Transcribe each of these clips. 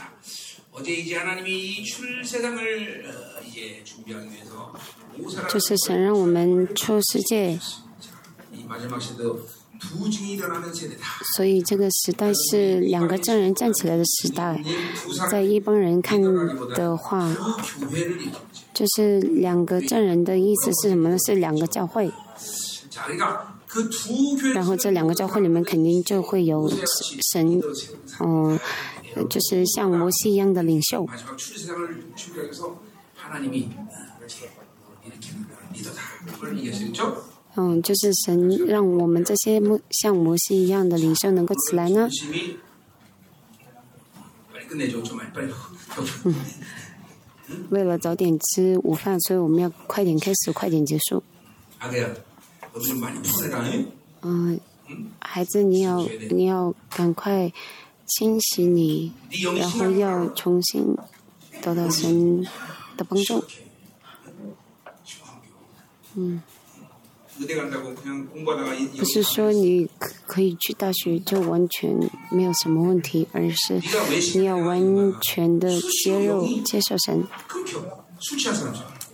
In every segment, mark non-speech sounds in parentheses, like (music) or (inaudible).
자, 어제 이제 하나님이 이 출세상을 어, 이제 준비하기 위해서 就 오사라는 是神让我们出世界， 이 마지막 시대도 두 증이 일어나는 세대다. 所以这个时代是两个证人站起来的时代。 두 在 사람 一般人看的话， 그 교회를 얘기하죠. 就是两个证人的意思是什么呢？是两个教会， 자, 그러니까 그 두 교회 然后这两个教会里面肯定就会有神，嗯、 就是像摩西一样的领袖。嗯，就是神让我们这些像摩西一样的领袖能够起来呢。嗯。为了早点吃午饭，所以我们要快点开始，快点结束。嗯，孩子，你要你要赶快。惊喜你，然后要重新得到神的帮助。嗯。不是说你可以去大学就完全没有什么问题，而是你要完全的接受，接受神。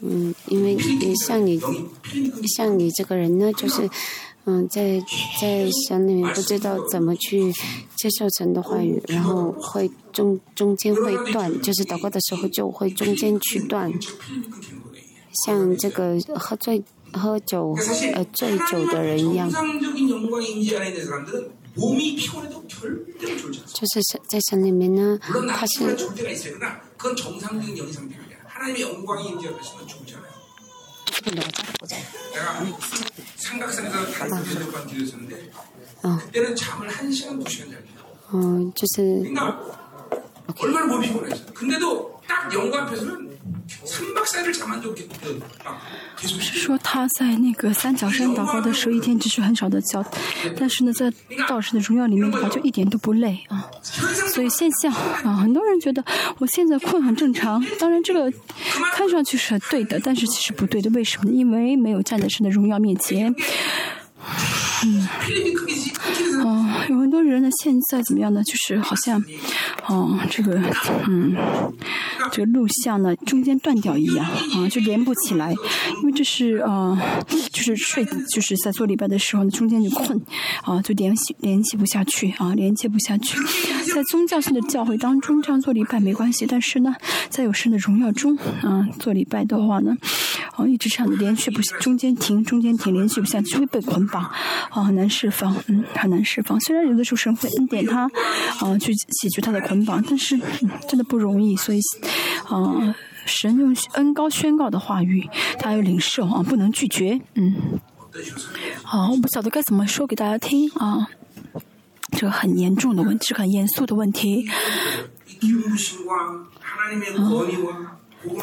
嗯，因为像你像你这个人呢，就是。嗯在在省里面不知道怎么去介绍成都话语然后会中中间会断就是祷告的时候就会中间去断。像这个喝醉喝酒呃醉酒的人一样。就是在省里面呢他是 내가 자르고 자요. 내가 삼각산에서 가르쳐 줬던 길이었는데 그때는 잠을 한 시간 두 시간 자요. 어,就是。 그러니까 얼마나 몸이 피곤했어. 근데도 不是说他在那个三角山祷告的时候一天只是很少的叫，但是呢，在道士的荣耀里面的话就一点都不累啊。所以现象啊，很多人觉得我现在困很正常，当然这个看上去是对的，但是其实不对的。为什么？因为没有站在神的荣耀面前。嗯，有很多人呢，现在怎么样呢？就是好像哦，这个嗯，这个录像呢，中间断掉一样啊，就连不起来。因为这是啊，就是睡，就是在做礼拜的时候呢，中间就困啊，就联系联系不下去啊，连接不下去。在宗教性的教会当中这样做礼拜没关系，但是呢，在有神的荣耀中啊，做礼拜的话呢，啊，一直这样连续不，中间停，中间停，连续不下去，会被捆绑。啊，很难释放，嗯，很难释放。虽然有的时候神会恩典他啊，去解决他的捆绑，但是、嗯、真的不容易，所以啊。神用恩高宣告的话语，他要领受啊，不能拒绝。嗯，好，我不晓得该怎么说给大家听啊。这个很严重的问题，是很严肃的问题。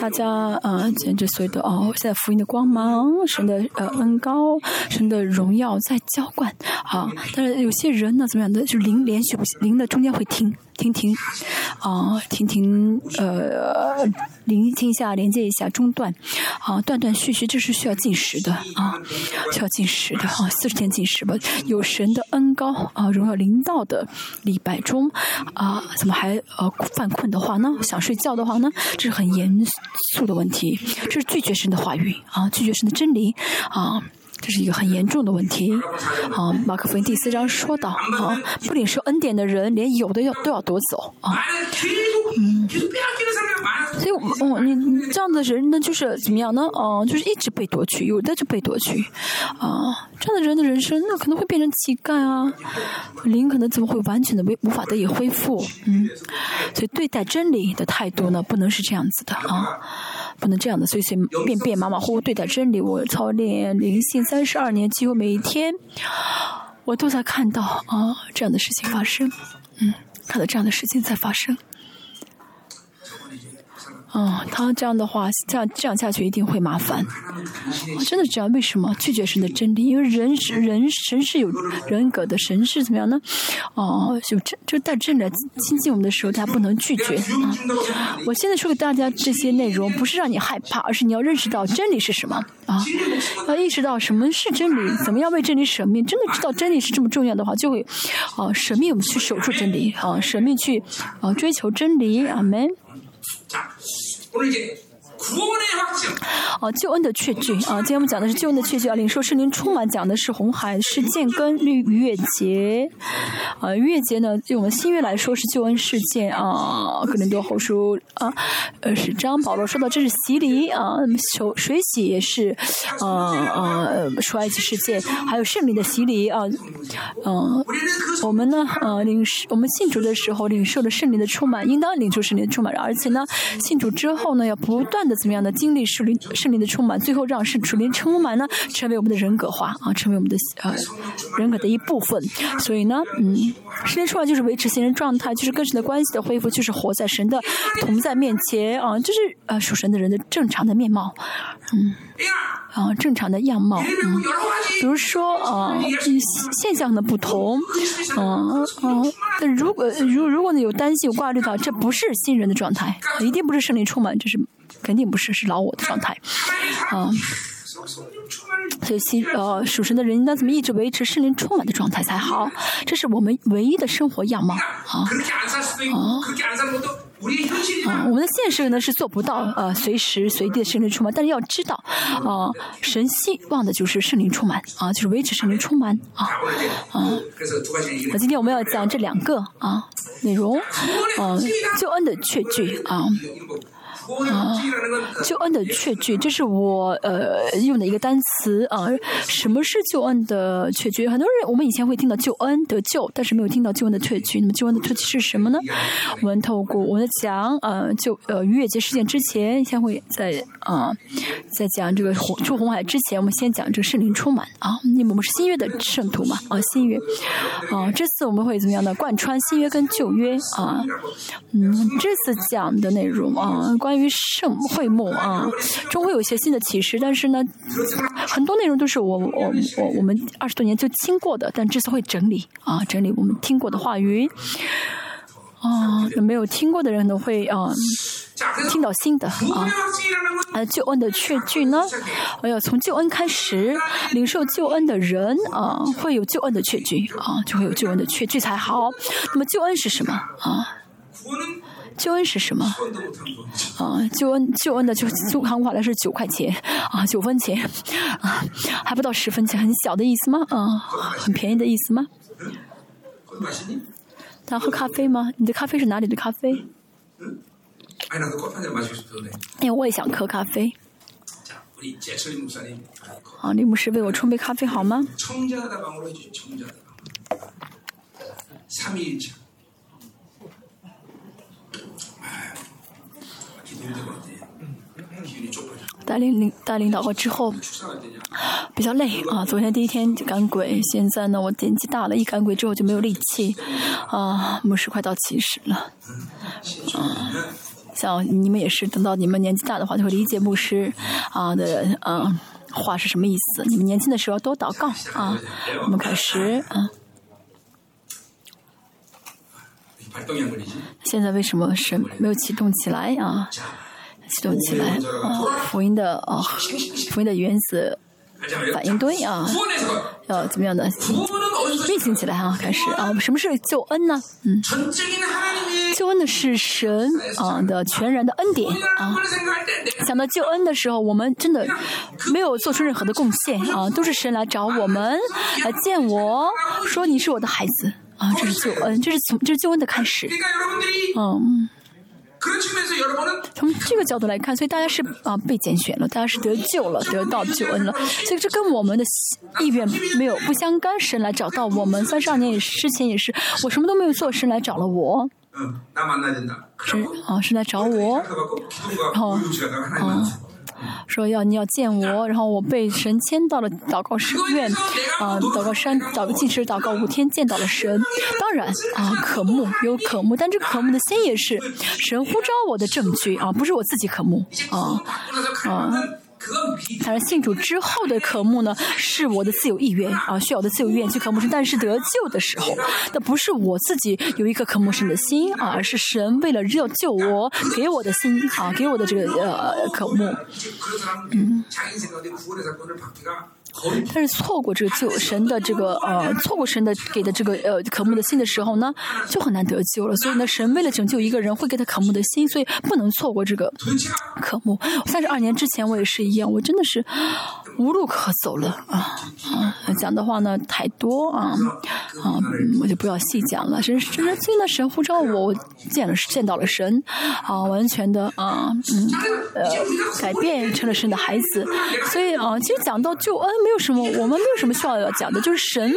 大家，嗯，简直所有的哦，现在福音的光芒，神的，呃，恩高，神的荣耀在浇灌，啊，但是有些人呢，怎么样的，就零连续不行，零的中间会停。停停，啊、停停呃，聆听一下，连接一下，中断，啊，断断续续，这是需要进食的啊，需要进食的啊，四十天进食吧。有神的恩高啊，荣耀临到的礼拜中啊，怎么还呃犯困的话呢？想睡觉的话呢？这是很严肃的问题，这是拒绝神的话语啊，拒绝神的真理啊。这是一个很严重的问题，啊，马克福音第四章说到，啊，不领受恩典的人，连有的要都要夺走，啊，嗯，所以，哦，你这样的人呢，就是怎么样呢？啊，就是一直被夺取，有的就被夺取，啊，这样的人的人生，那可能会变成乞丐啊，灵可能怎么会完全的被无法得以恢复？嗯，所以对待真理的态度呢，不能是这样子的啊，不能这样的随随便便马马虎虎对待真理。我操练灵性。三十二年，几乎每一天，我都在看到啊这样的事情发生，嗯，看到这样的事情在发生。哦，他这样的话，这样这样下去一定会麻烦。我真的知道为什么拒绝神的真理，因为人是人，神是有人格的，神是怎么样呢？哦，就就带真理亲近我们的时候，他不能拒绝啊！我现在说给大家这些内容，不是让你害怕，而是你要认识到真理是什么啊！要意识到什么是真理，怎么样为真理舍命？真的知道真理是这么重要的话，就会啊舍命去守住真理啊，舍命去啊追求真理。阿门。por genus 哦，救恩的确据啊！今天我们讲的是救恩的确据啊。领受圣灵充满讲的是红海是建根，绿月节啊。月节呢，对我们新月来说是救恩事件啊。格林多后书啊，呃，是张保罗说到这是洗礼啊。手水洗也是，呃呃，属埃及事件，还有圣灵的洗礼啊。嗯，我们呢，呃，领受我们信主的时候领受的圣灵的充满，应当领受圣灵的充满，而且呢，信主之后呢，要不断的。怎么样的经历，是灵，是灵的充满，最后让是，是灵充满呢，成为我们的人格化啊，成为我们的呃人格的一部分。所以呢，嗯，时间出来就是维持新人状态，就是跟神的关系的恢复，就是活在神的，同在面前，啊，就是呃属神的人的正常的面貌。嗯。啊，正常的样貌。嗯。比如说啊，现象的不同。啊，如果如如果你有担心，有挂虑的话，这不是新人的状态，一定不是胜利充满，这是。肯定不是，是老我的状态，啊，所以心呃属神的人应当怎么一直维持圣灵充满的状态才好？这是我们唯一的生活样貌，啊，啊，我们的现实呢是做不到呃随时随地的圣灵充满，但是要知道啊，神希望的就是圣灵充满啊，就是维持圣灵充满啊啊。那今天我们要讲这两个啊内容，嗯，救恩的劝据啊。啊，救恩的确据，这是我呃用的一个单词啊。什么是救恩的确据？很多人我们以前会听到救恩得救，但是没有听到救恩的确据。那么救恩的确据是什么呢？我们透过我在讲呃就呃逾越节事件之前，先会在啊在讲这个红出红海之前，我们先讲这个圣灵充满啊。因为我们是新约的圣徒嘛？啊，新约啊，这次我们会怎么样呢？贯穿新约跟旧约啊，嗯，这次讲的内容啊，关。关于盛会幕啊，终会有一些新的启示。但是呢，很多内容都是我、我、我、我们二十多年就听过的。但这次会整理啊，整理我们听过的话语啊。那没有听过的人都会啊，听到新的啊。那救恩的劝句呢？哎呀，从救恩开始，领受救恩的人啊，会有救恩的劝句啊，就会有救恩的劝句才好。那么救恩是什么啊？救恩是什么？啊，救恩，救恩的就，存款款的是九块钱，啊，九分钱，啊，还不到十分钱，很小的意思吗？啊，很便宜的意思吗？他喝咖啡吗？你的咖啡是哪里的咖啡？哎，我也想喝咖啡。啊，你不是为我冲杯咖啡好吗？三二一。带领领带领导过之后比较累啊。昨天第一天就赶鬼，现在呢我年纪大了，一赶鬼之后就没有力气啊。牧师快到七十了啊，像你们也是等到你们年纪大的话就会理解牧师啊的嗯话是什么意思。你们年轻的时候多祷告啊，我们开始嗯。现在为什么神没有启动起来啊？启动起来啊！福音的啊，福音的原子反应堆啊，要怎么样的运行起来啊？开始啊，什么是救恩呢？嗯，救恩的是神啊的全然的恩典啊。想到救恩的时候，我们真的没有做出任何的贡献啊，都是神来找我们来见我说你是我的孩子。啊，这是救恩，这是从这是救恩的开始。嗯，从这个角度来看，所以大家是啊被拣选了，大家是得救了，得到救恩了。所以这跟我们的意愿没有不相干。神来找到我们，三十二年也是之前也是，我什么都没有做，神来找了我。嗯，是啊，是来找我，然后，嗯、说要你要见我，然后我被神牵到了祷告神院，啊，祷告山，祷告进山祷告五天见到了神，当然啊，可慕有可慕，但这可慕的先也是神呼召我的证据啊，不是我自己可慕啊啊。正信主之后的渴慕呢，是我的自由意愿啊，需要的自由意愿去渴慕神。但是得救的时候，那不是我自己有一颗渴慕神的心啊，而是神为了要救我，给我的心啊，给我的这个呃渴慕。嗯。但是错过这个救神的这个呃，错过神的给的这个呃渴慕的心的时候呢，就很难得救了。所以呢，神为了拯救一个人，会给他渴慕的心，所以不能错过这个渴慕。三十二年之前我也是一样，我真的是无路可走了啊啊！讲的话呢太多啊啊，我就不要细讲了。神神真的神呼召我，我见了见到了神啊，完全的啊嗯呃改变成了神的孩子。所以啊，其实讲到救恩。没有什么，我们没有什么需要要讲的，就是神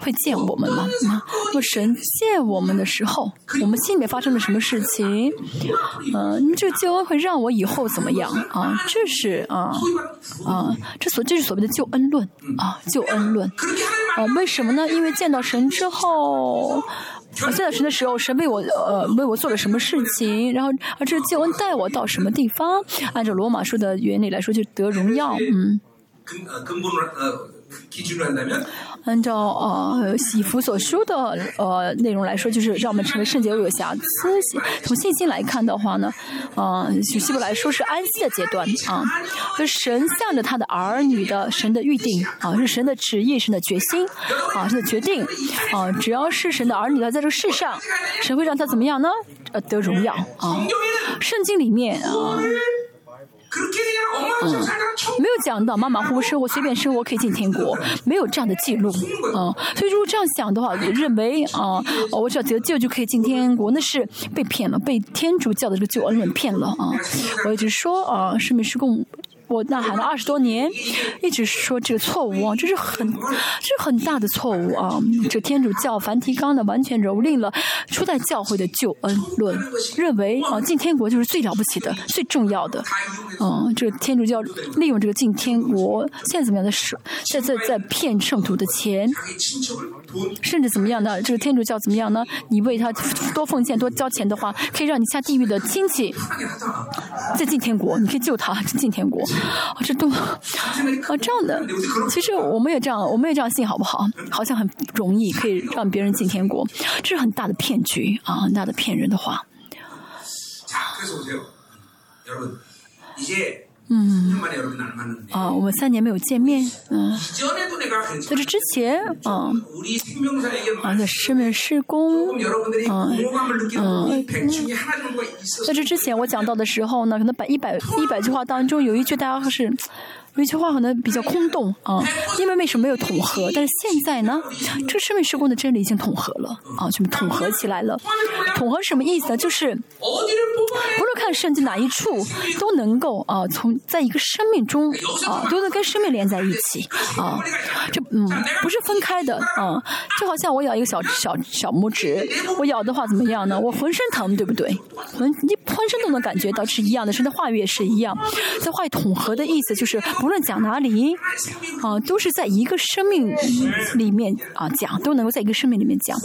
会见我们嘛。那么神见我们的时候，我们心里面发生了什么事情？嗯，这个救恩会让我以后怎么样啊？这是啊啊，这所这是所谓的救恩论啊，救恩论啊。为什么呢？因为见到神之后，见到神的时候，神为我呃为我做了什么事情？然后而这个救恩带我到什么地方？按照罗马书的原理来说，就得荣耀。嗯。按照呃喜福所说的呃内容来说，就是让我们成为圣洁又有瑕疵。从信心来看的话呢，呃，从希伯来说是安息的阶段啊，就神向着他的儿女的神的预定啊，是神的旨意，神的决心啊，神的决定啊，只要是神的儿女他在这个世上，神会让他怎么样呢？呃，得荣耀啊。圣经里面啊。嗯，没有讲到马马虎虎生活、随便生活可以进天国，(laughs) 没有这样的记录。嗯，所以如果这样想的话，认为啊，我只要得救就可以进天国，那是被骗了，被天主教的这个救恩人骗了啊！(laughs) 我一直说啊，是没是共。我呐喊了二十多年，一直说这个错误啊，这是很，这是很大的错误啊！这天主教梵蒂冈呢，完全蹂躏了初代教会的救恩论，认为啊进天国就是最了不起的、最重要的。嗯，这个天主教利用这个进天国，现在怎么样的是在在在骗圣徒的钱，甚至怎么样的？这个天主教怎么样呢？你为他多奉献、多交钱的话，可以让你下地狱的亲戚再进天国，你可以救他进天国。啊，这都啊这样的，其实我们也这样，我们也这样信好不好？好像很容易可以让别人进天国，这是很大的骗局啊，很大的骗人的话。嗯，啊，我们三年没有见面，嗯，在这之前，啊，啊，在生命施工，啊嗯，在这之前我讲到的时候呢，可能百一百一百句话当中有一句大家是。有一句话可能比较空洞 (laughs) 啊，因为为什么没有统合？但是现在呢，这个生命施工的真理已经统合了啊，全部统合起来了。统合什么意思呢？就是不论看圣经哪一处，都能够啊，从在一个生命中啊，都能跟生命连在一起啊。这嗯，不是分开的啊。就好像我咬一个小小小拇指，我咬的话怎么样呢？我浑身疼，对不对？浑你浑身都能感觉到是一样的，甚至话语也是一样。在话语统合的意思就是。无论讲哪里，啊，都是在一个生命里面啊讲，都能够在一个生命里面讲，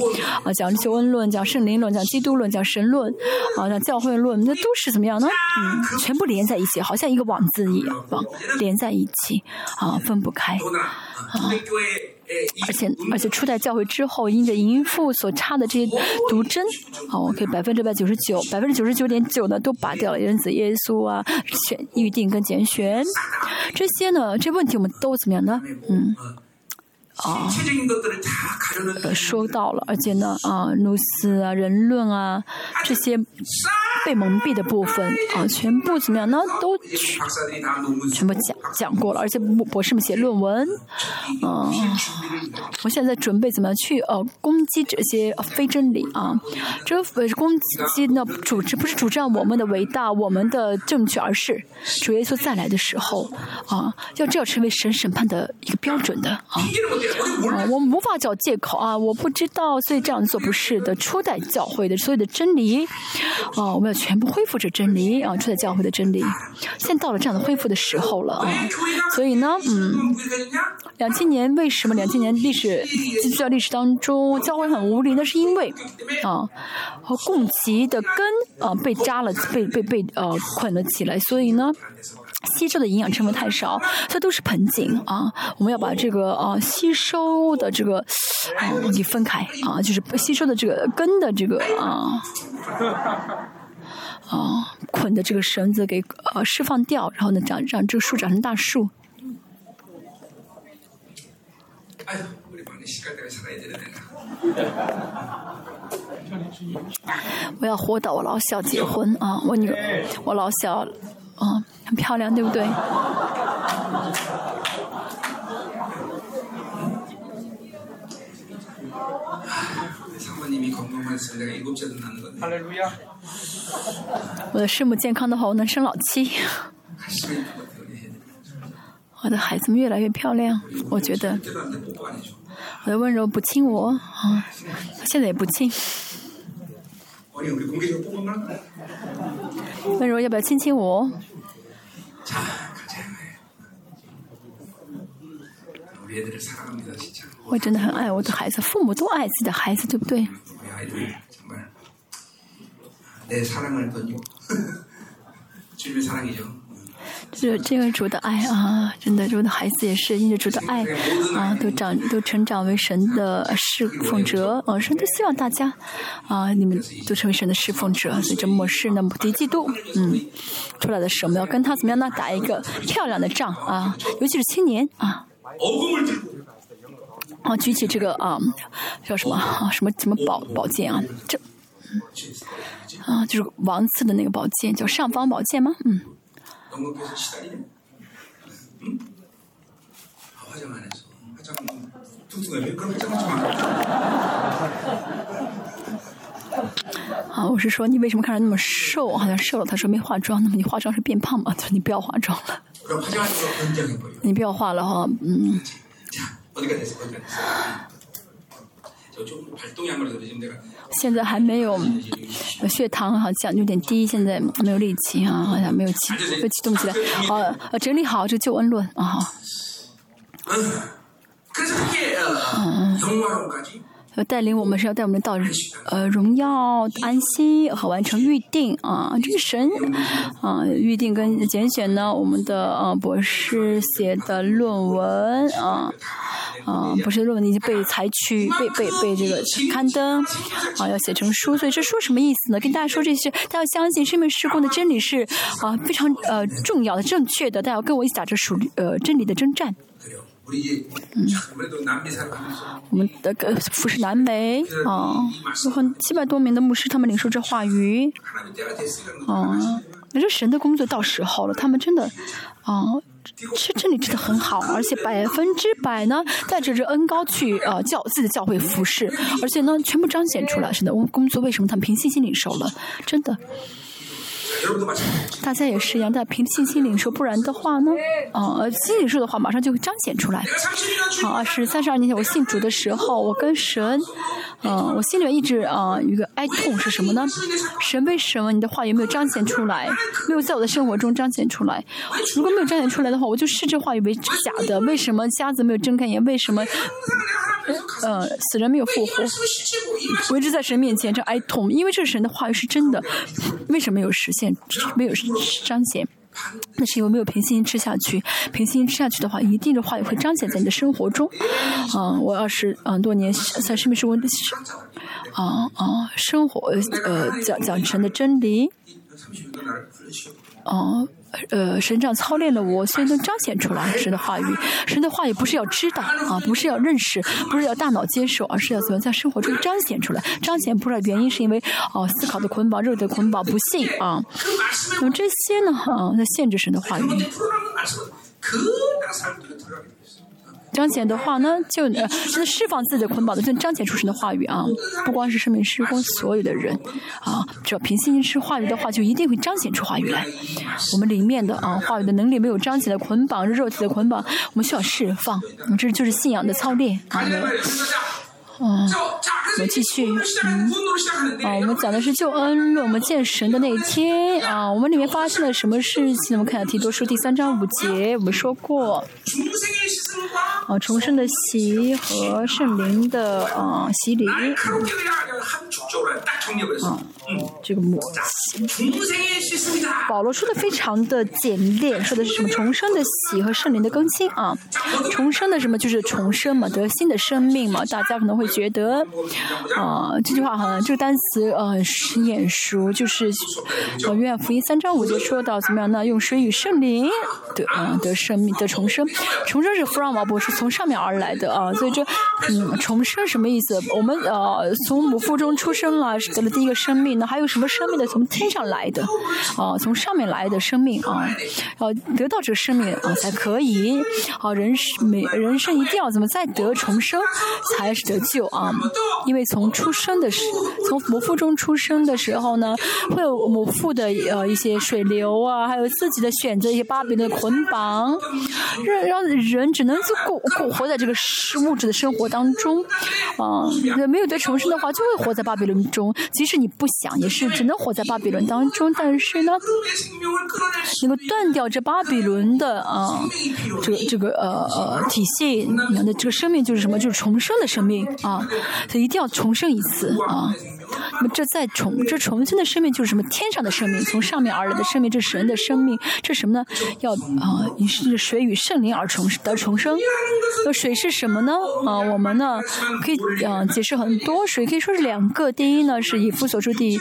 啊，讲求恩论，讲圣灵论，讲基督论，讲神论，啊，讲教会论，那都是怎么样呢？嗯，全部连在一起，好像一个网子一样，网连在一起，啊，分不开，啊。而且而且初代教会之后，因着淫妇所插的这些毒针，好，我可以百分之百九十九，百分之九十九点九呢都拔掉了。人子耶稣啊，选预定跟拣选，这些呢，这问题我们都怎么样呢？嗯。啊，呃，说到了，而且呢，啊，努斯啊，人论啊，这些被蒙蔽的部分啊，全部怎么样呢？都全部讲讲过了，而且博士们写论文，嗯，我现在准备怎么去呃攻击这些非真理啊？这呃攻击呢，主持不是主张我们的伟大，我们的正确，而是主耶稣再来的时候啊，要这要成为神审判的一个标准的啊。(laughs) 啊，我无法找借口啊！我不知道，所以这样做不是的。初代教会的所有的真理，啊，我们们要全部恢复这真理啊，初代教会的真理。现在到了这样的恢复的时候了啊，所以呢，嗯，两千年为什么两千年历史基督教历史当中教会很无力？那是因为啊，和共齐的根啊被扎了，被被被呃捆了起来，所以呢。吸收的营养成分太少，这都是盆景啊！我们要把这个啊吸收的这个啊给分开啊，就是吸收的这个根的这个啊啊捆的这个绳子给呃释放掉，然后呢长让这个树长成大树。我要活到我老小结婚啊！我女儿，我老小。哦，很漂亮，对不对？我的师母健康的话，我能生老七。我的孩子们越来越漂亮，我觉得。我的温柔不亲我啊，现在也不亲。温柔，要不要亲亲我？我真的很爱我的孩子，父母都爱自己的孩子，对不对？这这个主的爱啊，真的主的孩子也是因着主的爱啊，都长都成长为神的侍奉者。啊，神都希望大家啊，你们都成为神的侍奉者。所以这末世呢，目的嫉妒，嗯，出来的时候我们要跟他怎么样呢？打一个漂亮的仗啊，尤其是青年啊，啊，举起这个啊，叫什么啊？什么什么宝宝剑啊？这，啊，就是王赐的那个宝剑，叫尚方宝剑吗？嗯。啊，我是说，你为什么看着那么瘦？好像瘦了。他说没化妆，那么你化妆是变胖吗？他说你不要化妆了，你不要化了哈，嗯。现在还没有血糖，好像有点低。现在没有力气啊，好像没有启，动起来。好，整理好这救恩论啊。嗯。要带领我们是要带我们到呃荣耀安息和完成预定啊，这是神啊预定跟拣选呢。我们的呃博士写的论文啊啊博士论文已经被采取被被被这个刊登啊要写成书，所以这书什么意思呢？跟大家说这些，大家要相信生命施工的真理是啊非常呃重要的正确的，大家要跟我一起打着属呃真理的征战。嗯，我们的个服侍南美啊，有很七百多名的牧师，他们领受这话语，啊，那这神的工作到时候了，他们真的啊，是真理真的很好，而且百分之百呢带着这恩高去呃教自己的教会服侍，而且呢全部彰显出来，神的我们工作为什么他们凭信心领受了，真的。大家也是一样，大家凭信心领受，不然的话呢，啊，心领受的话，马上就会彰显出来。啊，是三十二年前我信主的时候，我跟神，嗯，我心里面一直啊有一个哀痛是什么呢？神为什么你的话语没有彰显出来？没有在我的生活中彰显出来？如果没有彰显出来的话，我就视这话语为假的。为什么瞎子没有睁开眼？为什么？呃，死人没有复活，我一直在神面前这哀痛，因为这神的话语是真的，为什么没有实现，没有彰显？那是因为没有平心吃下去，平心吃下去的话，一定的话语会彰显在你的生活中。嗯，我二十嗯多年在生命生活的，啊啊，生活呃讲讲神的真理，哦。呃，呃神这样操练了我，所以能彰显出来神的话语。神的话语不是要知道啊，不是要认识，不是要大脑接受，而是要怎么在生活中彰显出来。彰显不出来原因是因为哦，思考的捆绑、肉的捆绑、不信啊。那么这些呢，啊，在限制神的话语。彰显的话呢，就呃，(laughs) 就释放自己的捆绑的，就彰显出神的话语啊！不光是生命施工所有的人啊，只要凭信心吃话语的话，就一定会彰显出话语来。我们里面的啊，话语的能力没有彰显的捆绑，肉体的捆绑，我们需要释放。这就是信仰的操练啊！啊，我们继续。啊，我们讲的是救恩，我们见神的那一天。啊，我们里面发生了什么事情？我们看下题，多书第三章五节，我们说过。啊，重生的喜和圣灵的啊洗礼。啊，这个默。保罗说的非常的简练，说的是什么？重生的喜和圣灵的更新。啊，重生的什么？就是重生嘛，得新的生命嘛，大家可能会。觉得，啊、这句话好像这个单词呃是眼熟，就是呃约翰福音三章五节说到怎么样呢？用水与圣灵得啊、得生命得重生，重生是 from，不是从上面而来的啊，所以这嗯重生什么意思？我们呃从母腹中出生了，得了第一个生命，那还有什么生命的从天上来的啊，从上面来的生命啊，要得到这个生命啊才可以啊，人是每人生一定要怎么再得重生才是得救有啊！因为从出生的时，从母腹中出生的时候呢，会有母腹的呃一些水流啊，还有自己的选择一些巴比的捆绑，让让人只能就过过活在这个是物质的生活当中，啊，没有得重生的话，就会活在巴比伦中。即使你不想，也是只能活在巴比伦当中。但是呢，能够断掉这巴比伦的啊，这个这个呃呃体系，你的这个生命就是什么？就是重生的生命啊所以一定要重生一次啊。那么这再重这重新的生命就是什么？天上的生命，从上面而来的生命，这是神的生命，这是什么呢？要啊，你是水与圣灵而重得重生。那水是什么呢？啊，我们呢可以啊解释很多，水可以说是两个。第一呢是以弗所书第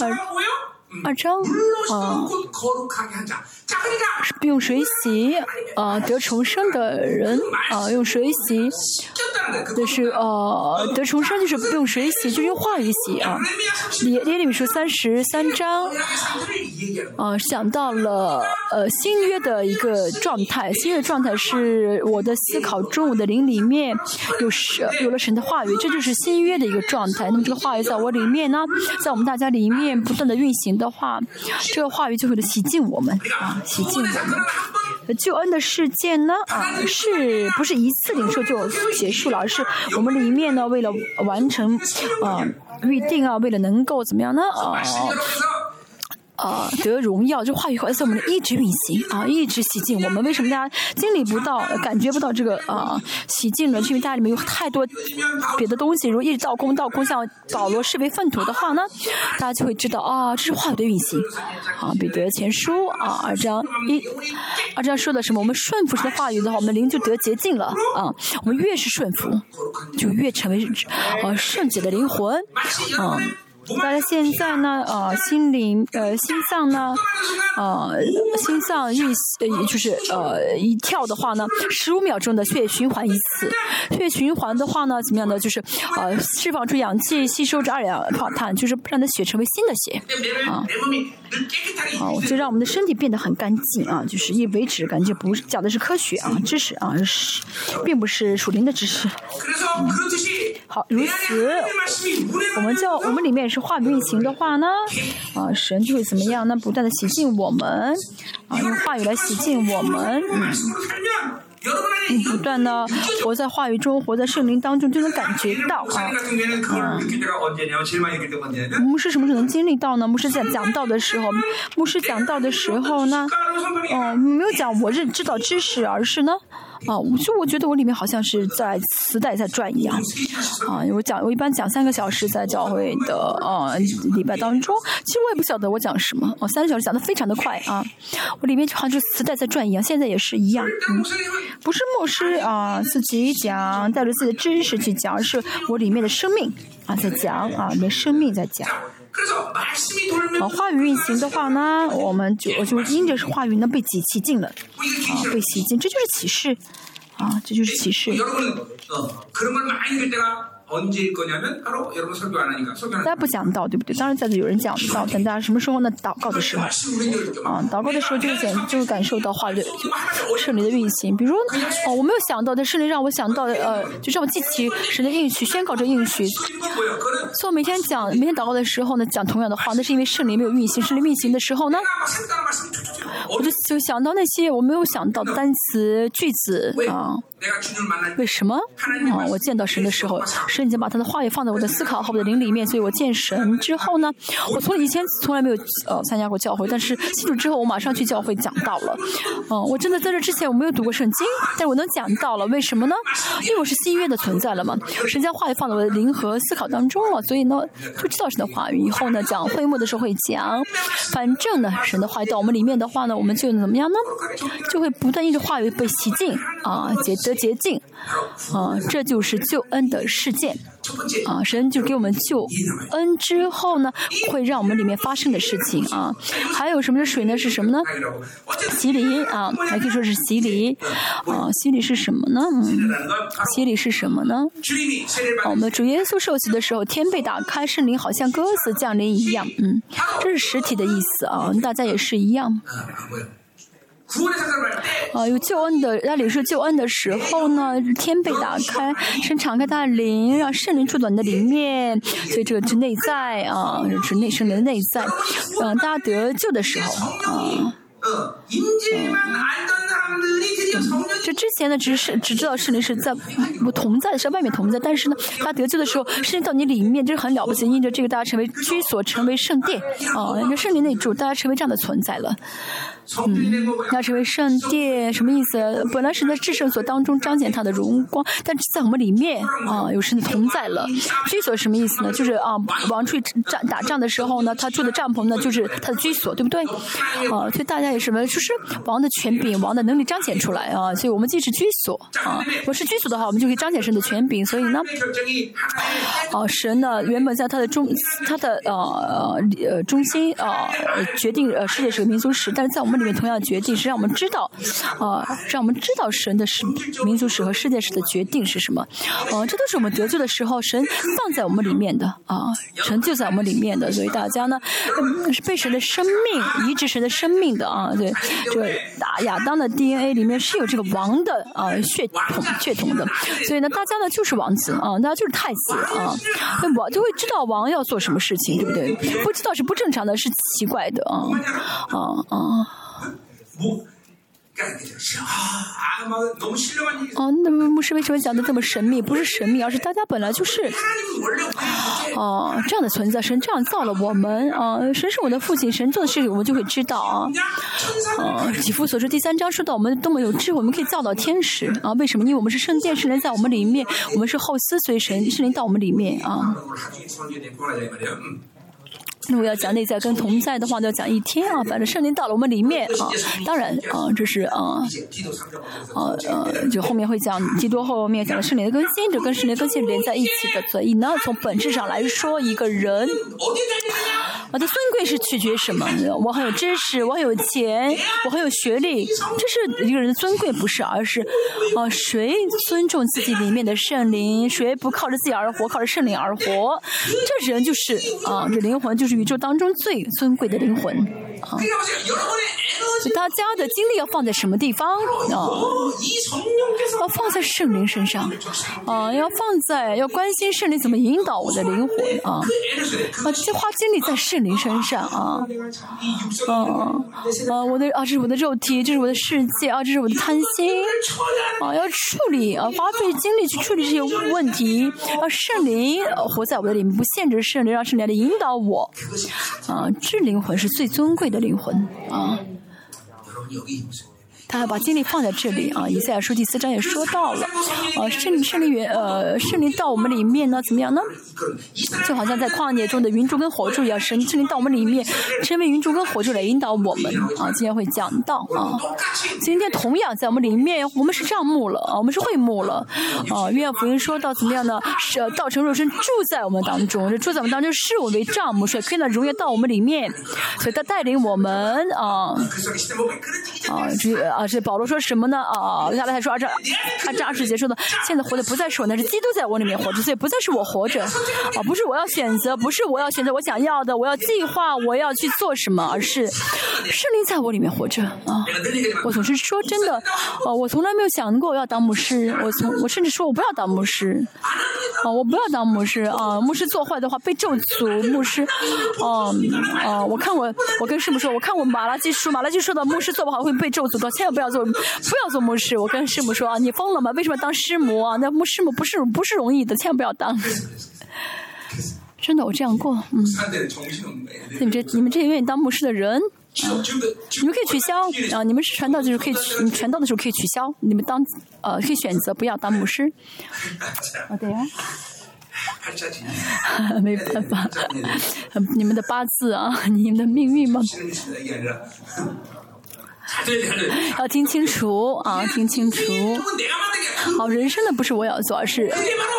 二뭐 요? 二章啊，不用水洗啊，得重生的人啊，用水洗，就是啊，得重生就是不用水洗，就用话语洗啊。里里面说三十三章啊，想到了呃新约的一个状态，新约状态是我的思考中的灵里面有神，有了神的话语，这就是新约的一个状态。那么这个话语在我里面呢，在我们大家里面不断的运行。的话，这个话语就会的洗净我们啊，洗净我们。救恩的事件呢，啊，是不是一次领受就结束了？而是我们里面呢，为了完成啊预定啊，为了能够怎么样呢？啊啊，得荣耀！就话语和而且，我们一直运行啊，(laughs) 一直洗净。我们为什么大家经历不到、感觉不到这个啊洗净呢？因为大家里面有太多别的东西，如一造空、造空像保罗视为粪土的话呢，大家就会知道啊，这是话语的运行啊。彼得前书啊二章一，二章说的什么？我们顺服神的话语的话，我们灵就得洁净了啊。我们越是顺服，就越成为啊圣洁的灵魂啊。但是现在呢，呃，心灵，呃，心脏呢，呃，心脏一，呃，就是呃，一跳的话呢，十五秒钟的血液循环一次，血液循环的话呢，怎么样呢？就是呃，释放出氧气，吸收着二氧化碳，就是让的血成为新的血，啊，好，就让我们的身体变得很干净啊，就是一维持感觉，不是讲的是科学啊，知识啊是，并不是属灵的知识。好，如此，我们叫我们里面也是话语运行的话呢，啊，神就会怎么样呢？不断的洗净我们，啊，用话语来洗净我们。嗯、不断的活在话语中，活在圣灵当中，就能感觉到啊。牧师什么时候能经历到呢？牧师在讲道的时候，牧师讲道的时候呢，哦、嗯，没有讲我认知道知识，而是呢，啊，我就我觉得我里面好像是在磁带在转一样，啊，我讲我一般讲三个小时在教会的呃、啊、礼拜当中，其实我也不晓得我讲什么，我、三个小时讲的非常的快啊，我里面就好像就磁带在转一样，现在也是一样，嗯、不是牧师啊自己讲，带着自己的知识去讲，而是我里面的生命啊在讲啊，里面生命在讲。啊，话语运行的话呢，我们就就因着是话语呢被挤吸进了，啊，被吸进，这就是启示，啊，这就是启示。大家不讲到，对不对？当然在有人讲到。等大家什么时候呢？祷告的时候啊，祷告的时候就会感，就会感受到。话略，圣灵的运行。比如哦，我没有想到，但圣灵让我想到的呃，就让我记起神的应许宣告。这应许。所以我每天讲，每天祷告的时候呢，讲同样的话。那是因为圣灵没有运行，圣灵运行的时候呢，我就就想到那些我没有想到的单词、句子啊。为什么？啊，我见到神的时候，神已经把他的话语放在我的思考和我的灵里面，(laughs) 所以我见神之后呢，我从以前从来没有呃参加过教会，但是信主之后，我马上去教会讲道了。嗯，我真的在这之前我没有读过圣经，但是我能讲到了，为什么呢？因为我是新约的存在了嘛，神将话语放在我的灵和思考当中了，所以呢就知道神的话语。以后呢讲会幕的时候会讲，反正呢神的话语到我们里面的话呢，我们就怎么样呢？就会不断因着话语被洗净啊，洁得洁净啊，这就是救恩的事件啊。神就给我们救恩之后呢，会让我们里面发生的事情啊。还有什么是水呢？是什么呢？洗礼啊，还可以说是洗礼啊。洗礼是什么呢？嗯，洗礼是什么呢？我们主耶稣受洗的时候，天被打开，圣灵好像鸽子降临一样，嗯，这是实体的意思啊。大家也是一样。啊，有救恩的，那里是救恩的时候呢，天被打开，伸敞开他的灵，让圣灵住到你的里面，所以这个是内在啊，是内圣灵的内在。嗯，大家得救的时候啊。这之前呢，只是只知道圣灵是在不同在的是外面同在，但是呢，他得救的时候，圣灵到你里面，这是很了不起。因着这个，大家成为居所，成为圣殿啊，因为圣灵内住，大家成为这样的存在了。嗯，那成为圣殿什么意思？本来是在至圣所当中彰显他的荣光，但是在我们里面啊，有神的同在了。居所什么意思呢？就是啊，王出去战打仗的时候呢，他住的帐篷呢，就是他的居所，对不对？啊，所以大家也什么，就是王的权柄、王的能力彰显出来啊。所以我们既是居所啊，我是居所的话，我们就可以彰显神的权柄。所以呢，啊，神呢原本在他的中，他的呃呃中心啊，决定呃世界是个民族史，但是在我们。里面同样决定是让我们知道，啊，让我们知道神的是民族史和世界史的决定是什么，啊，这都是我们得救的时候神放在我们里面的啊，神就在我们里面的，所以大家呢是被神的生命移植神的生命的啊，对，这个亚当的 DNA 里面是有这个王的啊。血统血统的，所以呢，大家呢就是王子啊，大家就是太子啊，那王就会知道王要做什么事情，对不对？不知道是不正常的，是奇怪的啊，啊啊。哦，那么牧师为什么讲的这么神秘？不是神秘，而是大家本来就是，哦，这样的存在。神这样造了我们啊，神是我的父亲，神做的事情我们就会知道啊。啊，几夫所说第三章说到我们多么有智慧，我们可以造到天使啊？为什么？因为我们是圣殿，圣灵在我们里面，我们是后思随神，圣灵到我们里面啊。如果要讲内在跟同在的话，要讲一天啊。反正圣灵到了我们里面啊，当然啊，这是啊，啊呃，就后面会讲基督后面讲的圣灵的更新，这跟圣灵更新连在一起的。所以呢，从本质上来说，一个人。我的尊贵是取决什么？我很有知识，我很有钱，我很有学历，这是一个人的尊贵，不是，而是，啊，谁尊重自己里面的圣灵？谁不靠着自己而活，靠着圣灵而活？这人就是啊，这灵魂就是宇宙当中最尊贵的灵魂啊。大家的精力要放在什么地方啊？要放在圣灵身上啊，要放在要关心圣灵怎么引导我的灵魂啊啊，这些花精力在圣灵身上啊啊啊！我的啊，这是我的肉体，这是我的世界啊，这是我的贪心啊，要处理啊，花费精力去处理这些问题啊，圣灵活在我的里面，不限制圣灵，让圣灵来引导我啊，这灵魂是最尊贵的灵魂啊。他把精力放在这里啊！以赛亚书第四章也说到了，啊，圣圣灵源呃，圣灵到我们里面呢，怎么样呢？就好像在旷野中的云柱跟火柱一样，圣圣灵到我们里面，成为云柱跟火柱来引导我们啊！今天会讲到啊，今天同样在我们里面，我们是帐幕了啊，我们是会幕了啊！约翰福音说到怎么样呢？是道成肉身住在我们当中，这住在我们当中视我为帐幕，所以可以呢荣耀到我们里面，所以他带领我们啊啊这啊。啊，这保罗说什么呢？啊，亚伯拉罕说，二这二这二十节说的，现在活的不再是我，那是基督在我里面活着，所以不再是我活着，啊，不是我要选择，不是我要选择我想要的，我要计划我要去做什么，而是圣灵在我里面活着啊。我总是说真的，啊，我从来没有想过我要当牧师，我从我甚至说我不要当牧师，啊，我不要当牧师啊，牧师做坏的话被咒诅，牧师，啊啊，我看我我跟师母说，我看我马拉基书，马拉基说的牧师做不好会被咒诅的，千万。万不要做，不要做牧师。我跟师母说啊，你疯了吗？为什么当师母啊？那牧师母不是不是容易的，千万不要当。(laughs) 真的，我这样过，嗯。你们这你们这些愿意当牧师的人，你们可以取消啊！你们是传道就是可以，你们传道的时候可以取消。你们当呃可以选择不要当牧师。啊，对呀。(laughs) 没办法，(laughs) 你们的八字啊，你们的命运吗？要听清楚啊，听清楚。好，人生的不是我要做，而是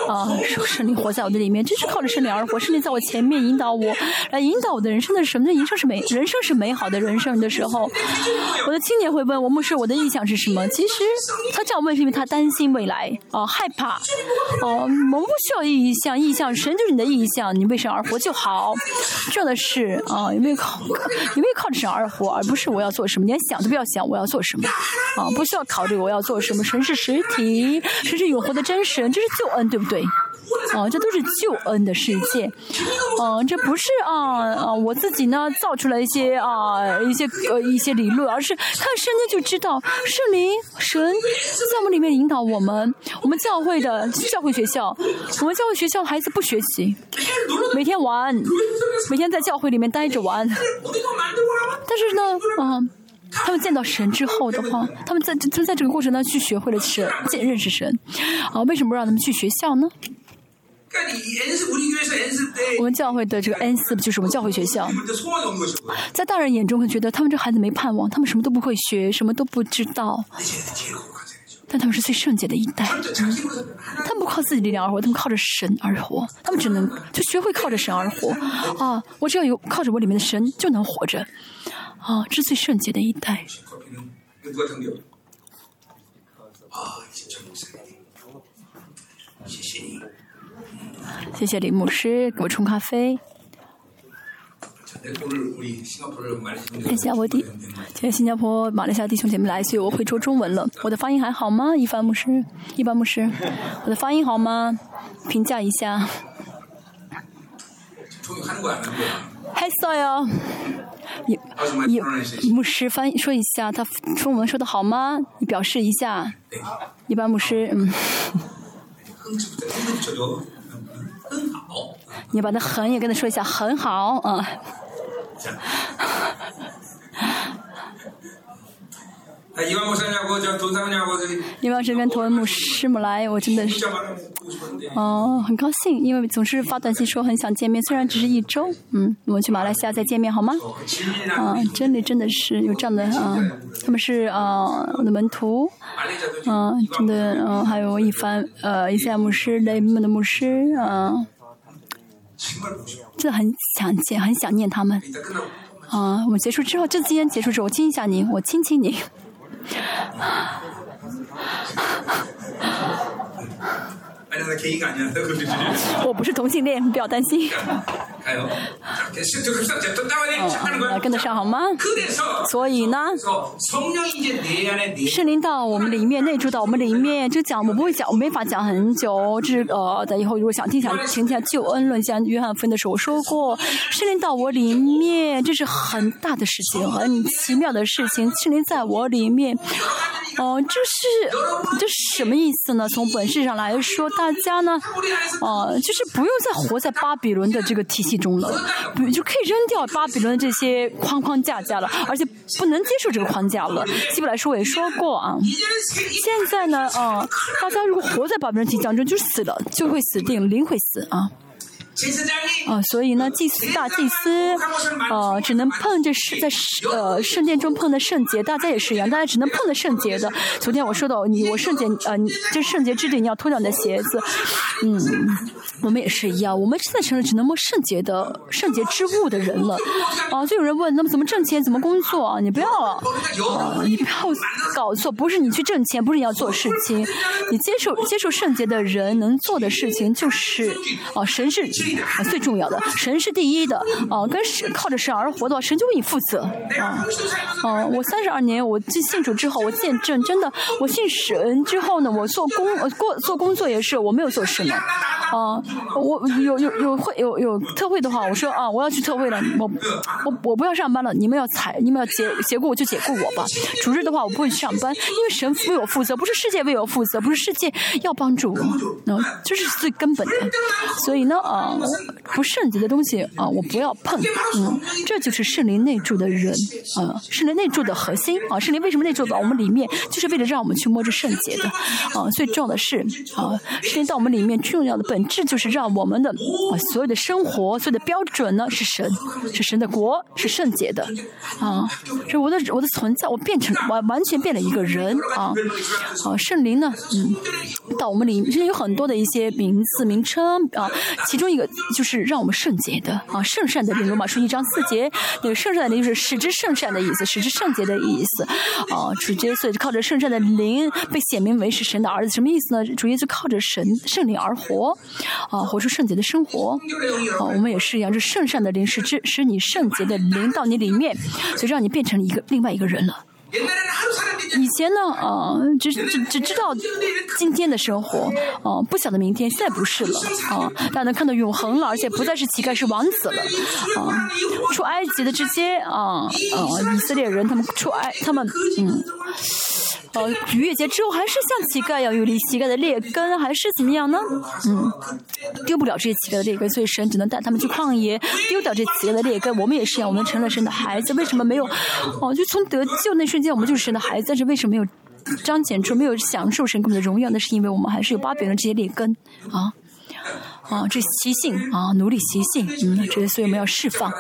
啊，圣灵活在我的里面，真是靠着圣灵而活。圣灵在我前面引导我，来引导我的人生的什么？人生是美，人生是美好的人生的时候，我的青年会问我牧师，我的意向是什么？其实他这样问是因为他担心未来啊，害怕哦。我们不需要意向，意向神就是你的意向，你为神而活就好。重要的是啊，有没有靠有没有靠着神而活，而不是我要做什么，连想都不要想我要做什么啊，不需要考虑我要做什么。神是实体。神是永恒的真神，这是救恩，对不对？啊，这都是救恩的世界。嗯，这不是啊啊，我自己呢造出来一些啊一些呃一些理论，而是看圣经就知道，圣灵神在我们里面引导我们。我们教会的教会学校，我们教会学校孩子不学习，每天玩，每天在教会里面待着玩。但是呢，啊。他们见到神之后的话，(laughs) 他们在就在这个过程当中去学会了神，见认识神，啊，为什么不让他们去学校呢？我们教会的这个 N 四就是我们教会学校，在大人眼中会觉得他们这孩子没盼望，他们什么都不会学，什么都不知道，但他们是最圣洁的一代，他们不靠自己力量而活，他们靠着神而活，他们只能就学会靠着神而活，啊，我只要有靠着我里面的神就能活着。啊，是最圣洁的一代。谢谢李牧师给我冲咖啡。谢谢我的，谢谢新加坡、马来西亚弟兄姐妹来，所以我会说中文了。我的发音还好吗？一般牧师，一般牧师，我的发音好吗？评价一下。还少哟。你你牧师翻译说一下，他中文说的好吗？你表示一下。一般牧师，嗯。你把那很也跟他说一下，很好，啊。伊万师跟托恩牧师母来，我真的是，哦，很高兴，因为总是发短信说很想见面，虽然只是一周，嗯，我们去马来西亚再见面好吗？啊，真的真的是有这样的啊，他们是啊我的门徒，啊，真的，嗯，还有一番呃伊赛亚牧师、雷蒙的牧师，啊，真的很想见，很想念他们，啊，我们结束之后，这今天结束之后，我亲一下你，我亲亲你。我不是同性恋，不要担心。哦，跟得上好吗？所以呢，圣灵到我们里面，内住到我们里面。就讲我不会讲，我没法讲很久。这是呃，等以后如果想听，想听下救恩论，像约翰福音的时候我说过，圣灵到我里面，这是很大的事情，很奇妙的事情。圣灵在我里面，哦，这是这是什么意思呢？从本质上来说，大家呢，哦，就是不用再活在巴比伦的这个体系。中了，不就可以扔掉巴比伦的这些框框架架了，而且不能接受这个框架了。希伯来书我也说过啊，现在呢，啊，大家如果活在巴比伦体系当中，就死了，就会死定，灵会死啊。啊，所以呢，祭司大祭司，呃，只能碰着圣在呃圣殿中碰的圣洁，大家也是一样，大家只能碰的圣洁的。昨天我说到你，我圣洁，呃，你这圣洁之地，你要脱掉你的鞋子，嗯，我们也是一样，我们现在成了只能摸圣洁的圣洁之物的人了。啊，就有人问，那么怎么挣钱，怎么工作啊？你不要，啊，你不要搞错，不是你去挣钱，不是你要做事情，你接受接受圣洁的人能做的事情就是，啊，神是。啊，最重要的，神是第一的，啊，跟神靠着神而活的话，神就为你负责，啊，啊，我三十二年，我进信主之后，我见证，真的，我信神之后呢，我做工，过做工作也是，我没有做什么，啊，我有有有会有有特会的话，我说啊，我要去特会了，我我我不要上班了，你们要裁，你们要解解雇我就解雇我吧。主日的话，我不会去上班，因为神为我负责，不是世界为我负责，不是世界要帮助我，那这是最根本的。所以呢，啊，不圣洁的东西啊，我不要碰，嗯，这就是圣灵内住的人，啊，圣灵内住的核心啊，圣灵为什么内住到我们里面，就是为了让我们去摸着圣洁的，啊，最重要的是啊，圣灵到我们里面最重要的本质就是让我们的啊所有的生活，所有的标准呢是神，是神的国，是圣洁的，啊，是我的我的存在，我变成完完全变了一个人啊，啊，圣灵呢，嗯，到我们里面有很多的一些名字名称啊，其中一个就是让我们圣洁的啊，圣善的灵，罗马书一章四节，那个圣善的灵就是使之圣善的意思，使之圣洁的意思，啊，主耶稣靠着圣善的灵被显明为是神的儿子，什么意思呢？主耶稣靠着神圣灵而活，啊，活出圣洁的生活，啊，我们也是一样，这圣善的灵使之使你圣洁的灵到你里面，所以让你变成一个另外一个人了。以前呢，啊，只只只知道今天的生活，啊，不晓得明天。现在不是了，啊，大家能看到永恒了，而且不再是乞丐，是王子了。啊，出埃及的这些，啊，啊，以色列人，他们出埃，他们嗯。呃，逾越节之后还是像乞丐一样有离乞丐的劣根，还是怎么样呢？嗯，丢不了这些乞丐的劣根，所以神只能带他们去旷野，丢掉这乞丐的劣根。我们也是一样，我们成了神的孩子，为什么没有？哦，就从得救那瞬间，我们就是神的孩子，但是为什么没有彰显出、没有享受神给我们的荣耀？那是因为我们还是有巴比伦这些劣根啊。啊，这习性啊，奴隶习性，嗯，这些，所以我们要释放，啊，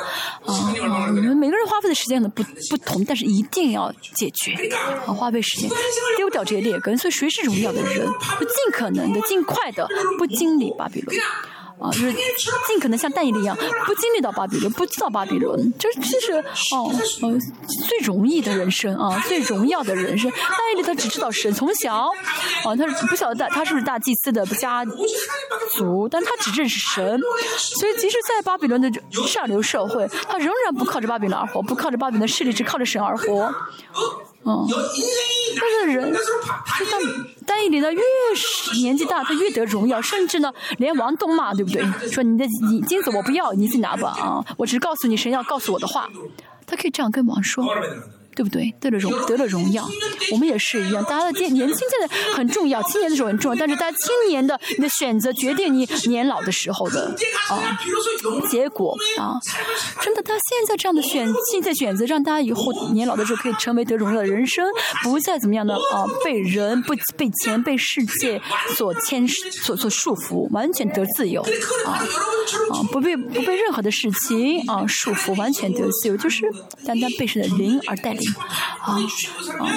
啊你们每个人花费的时间呢不不同，但是一定要解决，啊，花费时间丢掉这些劣根，所以谁是荣耀的人，就尽可能的、尽快的不经历巴比伦。啊，就是尽可能像但以理一样，不经历到巴比伦，不知道巴比伦，这这是哦，呃，最容易的人生啊，最荣耀的人生。但以理他只知道神，从小啊，他是不晓得大他是不是大祭司的家族，但他只认识神，所以即使在巴比伦的上流社会，他仍然不靠着巴比伦而活，不靠着巴比伦的势力，只靠着神而活。嗯，但是人，就像丹尼里呢，越是年纪大，他越得荣耀，甚至呢，连王都骂，对不对？说你的金子我不要，你自己拿吧啊！我只是告诉你神要告诉我的话，他可以这样跟王说。对不对？得了荣，得了荣耀，我们也是一样。大家的年年轻现在很重要，青年的时候很重要，但是大家青年的你的选择决定你年老的时候的啊结果啊。真的，他现在这样的选，现在选择让大家以后年老的时候可以成为得荣耀的人生，不再怎么样的啊，被人不被钱被世界所牵所所束缚，完全得自由啊啊，不被不被任何的事情啊束缚，完全得自由，就是单单被神的灵而带领。啊啊！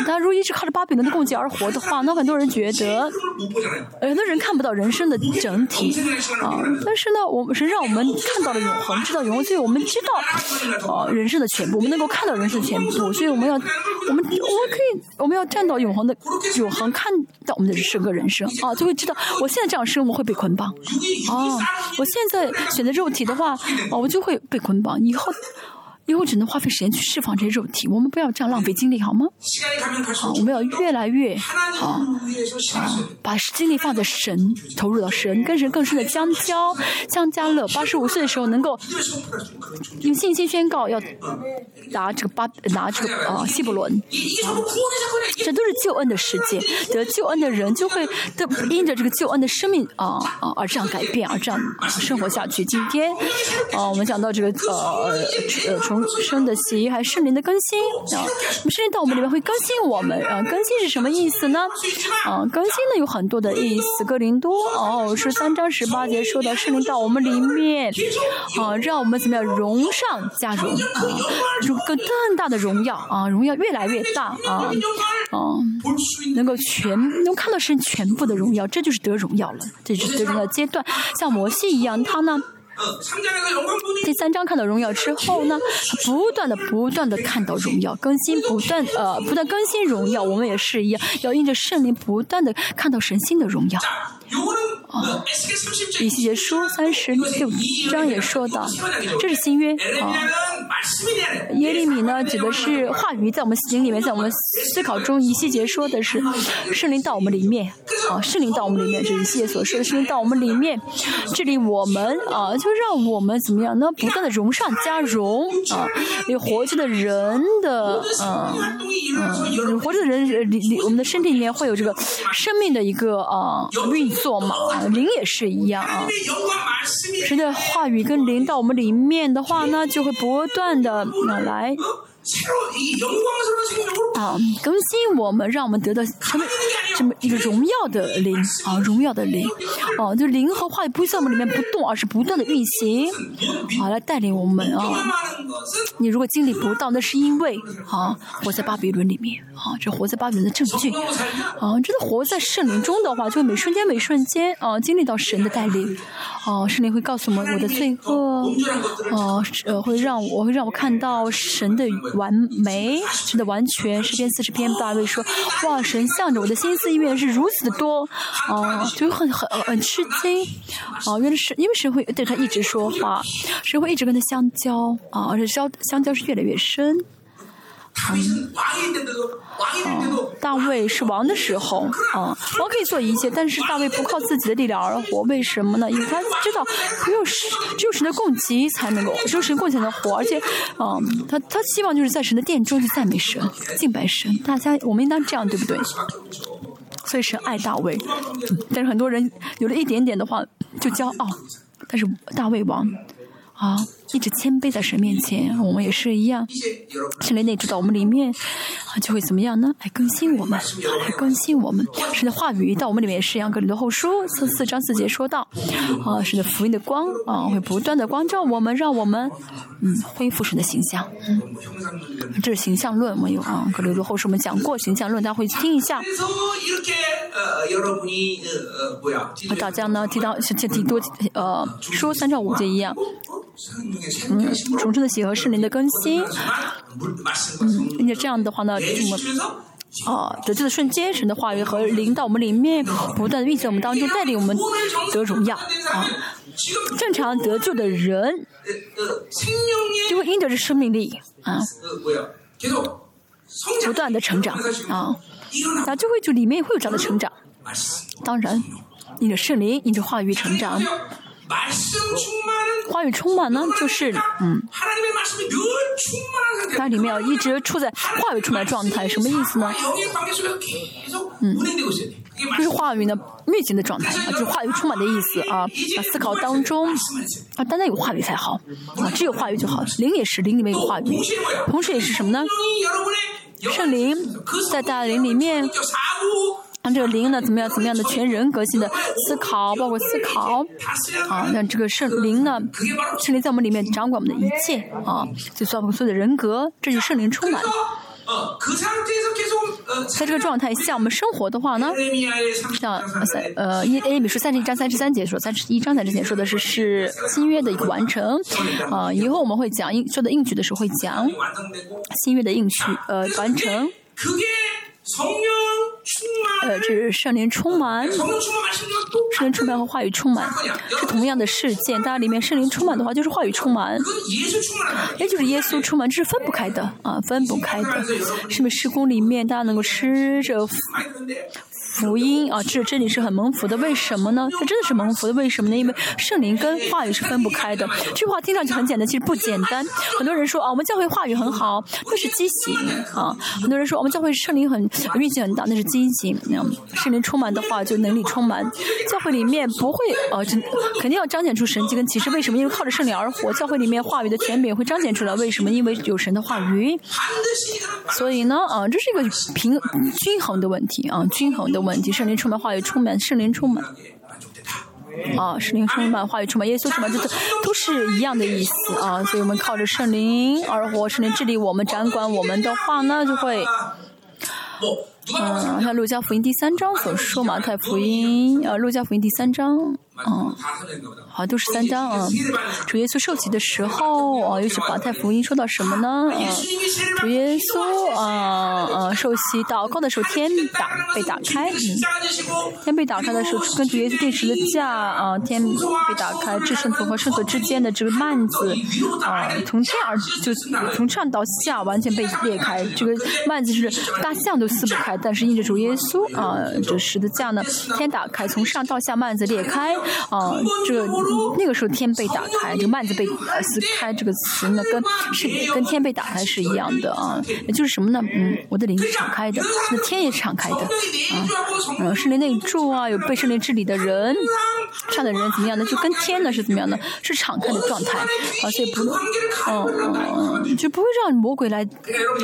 但如果一直靠着巴比伦的供给而活的话，那很多人觉得，呃，那人看不到人生的整体啊。但是呢，我们是让我们看到了永恒，知道永恒，所以我们知道，呃，人生的全部，我们能够看到人生的全部，所以我们要，我们我们可以，我们要站到永恒的永恒，看到我们的整个人生啊，就会知道，我现在这样生活会被捆绑啊，我现在选择肉体的话，啊，我就会被捆绑，以后。因为我只能花费时间去释放这些肉体我们不要这样浪费精力好吗？好我们要越来越好啊把精力放在神投入到神跟神更深的相交相加乐。八十五岁的时候能够用信心宣告要拿这个八拿这个啊希伯伦啊这都是救恩的世界得救恩的人就会得因着这个救恩的生命啊啊而这样改变而这样生活下去。今天啊我们讲到这个呃呃呃从生的喜悦还是灵的更新？啊，是灵到我们里面会更新。我们啊，更新是什么意思呢？啊，更新呢有很多的意思。哥林多哦，是三章十八节说到圣灵到我们里面啊，让我们怎么样荣上加荣啊，有更更大的荣耀啊，荣耀越来越大啊，啊，能够全能看到神全部的荣耀。这就是得荣耀了，这是得荣耀的阶段。像摩西一样，他呢。第三章看到荣耀之后呢，(laughs) 不断的不断的看到荣耀更新，不断呃不断更新荣耀，我们也是一样，要印着圣灵不断的看到神心的荣耀。啊，以西结书三十六章也说到，这是新约啊。耶利米呢，指的是话语，在我们心里面，在我们思考中，以西结说的是圣灵到我们里面啊，圣灵到我们里面，这是以西结所说的圣灵到我们里面。这里我们啊，让我们怎么样呢？不断的融上加融啊，有活着的人的嗯嗯，活着的人里里我们的身体里面会有这个生命的一个啊运作嘛，灵也是一样啊。神的话语跟灵到我们里面的话呢，就会不断的来啊更新我们，让我们得到什么这么一个荣耀的灵啊，荣耀的灵哦，就灵和话语不在我们里面不动，而是不断的运行啊，来带领我们啊。你如果经历不到，那是因为啊活在巴比伦里面啊，这活在巴比伦的证据啊，真的活在圣灵中的话，就每瞬间每瞬间啊经历到神的带领啊，圣灵会告诉我们我的罪恶啊，呃会让我会让我看到神的。完美，真的完全。十篇四十篇大卫说：“哇，神向着我的心思意愿是如此的多，哦，就很很很吃惊，哦，原来是因为神会对他一直说话，神会一直跟他相交，啊，而且交相交是越来越深。”大卫是王的时候，啊，王可以做一切，但是大卫不靠自己的力量而活，为什么呢？因为他知道，只有神，只有神的供给才能够，只有神供给才能活，而且，嗯，他他希望就是在神的殿中去赞美神、敬拜神。大家，我们应当这样，对不对？所以神爱大卫，但是很多人有了一点点的话就骄傲，但是大卫王。啊，一直谦卑在神面前，我们也是一样。圣灵内住到我们里面，啊，就会怎么样呢？来更新我们，来更新我们。神的话语到我们里面也是一样。格里多后书四四章四节说到，啊，神的福音的光啊，会不断的光照我们，让我们嗯恢复神的形象。这是形象论，没有啊？格里多后书我们讲过形象论，大家会听一下。大家呢提到像提多呃说三章五节一样。嗯，重生的喜和圣灵的更新，嗯，并且这样的话呢，我们啊得救的瞬间，神的话语和灵到我们里面，不断的运行我们当中，带领我们得荣耀啊。正常得救的人，就会因着这生命力啊，不断的成长啊，那就会就里面会有这样的成长。当然，因着圣灵，因着话语成长。话语充满呢，就是嗯，它里面要一直处在话语充满状态，什么意思呢？嗯，就是话语呢运行的状态啊，就是话语充满的意思啊。啊，思考当中啊，单单有话语才好啊，只有话语就好。灵也是，灵里面有话语，同时也是什么呢？圣灵在大灵里面。让这个灵呢，怎么样？怎么样的全人格性的思考，包括思考，啊，让这个圣灵呢，圣灵在我们里面掌管我们的一切，啊，就造我们所有的人格，这就圣灵充满。在这个状态下，我们生活的话呢，像三呃一 A 米书三十一章三十三节说，三十一章在之前说的是是新约的一个完成，啊，以后我们会讲应说的应许的时候会讲新约的应许呃完成。呃，这是圣灵充满，圣灵充满和话语充满是同样的事件。大家，里面圣灵充满的话，就是话语充满，也就是耶稣充满，这是分不开的啊，分不开的。是不是施工里面大家能够吃着？福音啊，这这里是很蒙福的，为什么呢？它真的是蒙福的，为什么呢？因为圣灵跟话语是分不开的。这句话听上去很简单，其实不简单。很多人说啊，我们教会话语很好，那是畸形啊。很多人说我们教会圣灵很运气很大，那是畸形。那圣灵充满的话，就能力充满。教会里面不会呃，肯定要彰显出神迹跟启示。为什么？因为靠着圣灵而活。教会里面话语的权柄会彰显出来。为什么？因为有神的话语。所以呢，啊，这是一个平均衡的问题啊，均衡的。问题，圣灵充满，话语充满，圣灵充满，啊，圣灵充满，话语充满，耶稣充满，这都都是一样的意思啊。所以我们靠着圣灵而活，圣灵治理我们，掌管我们的话呢，就会，嗯，像路加福音第三章所说嘛，太福音，呃，路加福音第三章，嗯，好，都是三章啊。主耶稣受洗的时候啊，又是马太福音说到什么呢？啊，主耶稣啊啊受洗祷告的时候，天打被打开，嗯，天被打开的时候，跟主耶稣定时的架啊，天被打开，至圣徒和圣徒之间的这个幔子啊，从天而就从上到下完全被裂开，这个幔子是大象都撕不开，但是因着主耶稣啊，这十字架呢，天打开，从上到下幔子裂开。啊，这那个时候天被打开，这个幔子被撕开，这个词呢跟是跟天被打开是一样的啊，就是什么呢？嗯，我的灵是敞开的，那天也是敞开的啊，嗯，圣灵内住啊，有被圣灵治理的人，上的人怎么样呢？就跟天呢是怎么样呢？是敞开的状态啊，所以不，嗯嗯，就不会让魔鬼来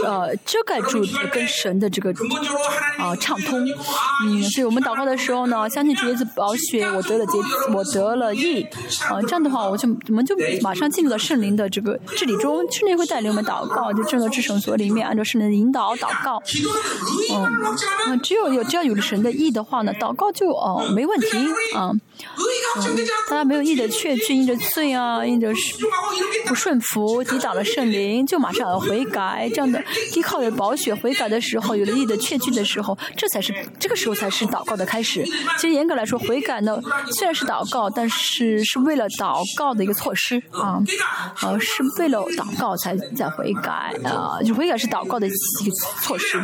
呃遮盖住跟神的这个啊畅通，嗯，所以我们祷告的时候呢，相信主耶稣保血，我得了结。我得了意，啊，这样的话，我就我们就马上进入了圣灵的这个治理中，圣灵会带领我们祷告，就正到至圣所里面，按照圣灵的引导祷告。嗯，嗯，只有有只要有了神的意的话呢，祷告就哦没问题啊。嗯，大家没有意的确据，因着罪啊，因着不顺服，抵挡了圣灵，就马上要悔改。这样的依靠着宝血悔改的时候，有了意的确据的时候，这才是这个时候才是祷告的开始。其实严格来说，悔改呢虽然是祷告，但是是为了祷告的一个措施啊，呃，是为了祷告才在悔改啊，就悔改是祷告的一个措施。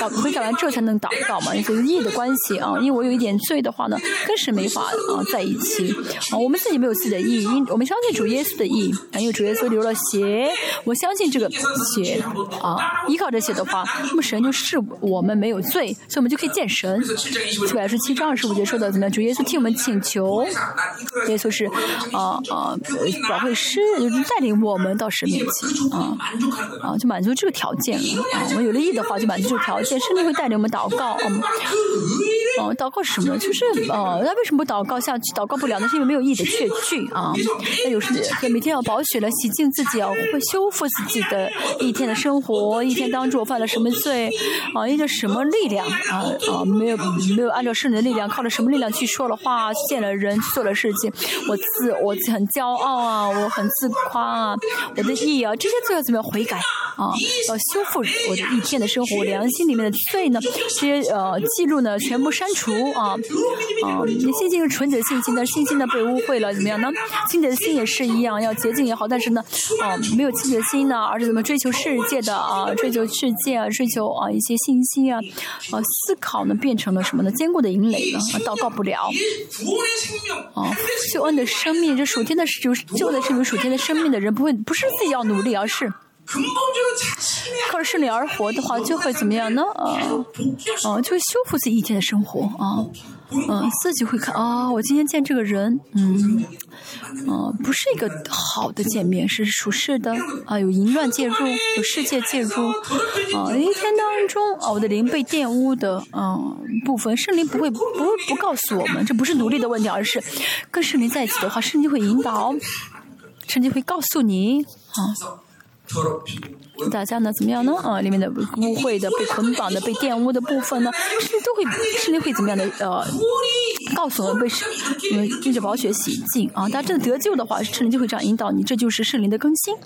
祷悔改完之后才能祷告嘛，就是意的关系啊。因为我有一点罪的话呢，更是没法啊。在一起啊，我们自己没有自己的意，因我们相信主耶稣的意，因为主耶稣流了血，我相信这个血啊，依靠这些的话，那么神就是我们没有罪，所以我们就可以见神。出来是七章二十五节说的怎么样？主耶稣替我们请求，耶稣是啊啊保会师，带领我们到神面前啊啊，就满足这个条件了啊。我们有了意的话，就满足这个条件，甚至会带领我们祷告。嗯，哦，祷告什么？就是呃，那为什么不祷告下？祷告不了，那是因为没有意的确据啊。那有时每天要保血来洗净自己啊，会修复自己的一天的生活。一天当中我犯了什么罪啊？因着什么力量啊啊？没有没有按照圣人的力量，靠着什么力量去说了话，见了人，做了事情。我自我很骄傲啊，我很自夸啊，我的意啊，这些罪要怎么样悔改啊？要修复我的一天的生活，良心里面的罪呢？这些呃记录呢，全部删除啊啊！你心情是纯洁。信心的信心呢被污秽了，怎么样呢？清洁的心也是一样，要洁净也好，但是呢，啊，没有清洁的心呢，而是怎么追求世界的啊，追求世界啊，追求啊一些信心啊，啊，思考呢变成了什么呢？坚固的营垒了，啊，祷告不了。啊，救恩的生命，这属天的是就是救的是有属天的生命的人，不会不是自己要努力，而是靠着圣灵而活的话，就会怎么样呢？啊，啊，就会修复自己一天的生活啊。嗯，自己会看。啊，我今天见这个人，嗯，嗯，不是一个好的见面，是属实的。啊，有淫乱介入，有世界介入，啊，一天当中啊，我的灵被玷污的，嗯，部分。圣灵不会不不告诉我们，这不是努力的问题，而是跟圣灵在一起的话，圣灵会引导，圣灵会告诉你啊。大家呢怎么样呢？啊，里面的污秽的、被捆绑的、被玷污的部分呢，是都会，是灵会怎么样的？呃，告诉我们被圣，嗯，借着宝血洗净啊。大家真的得救的话，圣灵就会这样引导你，这就是圣灵的更新。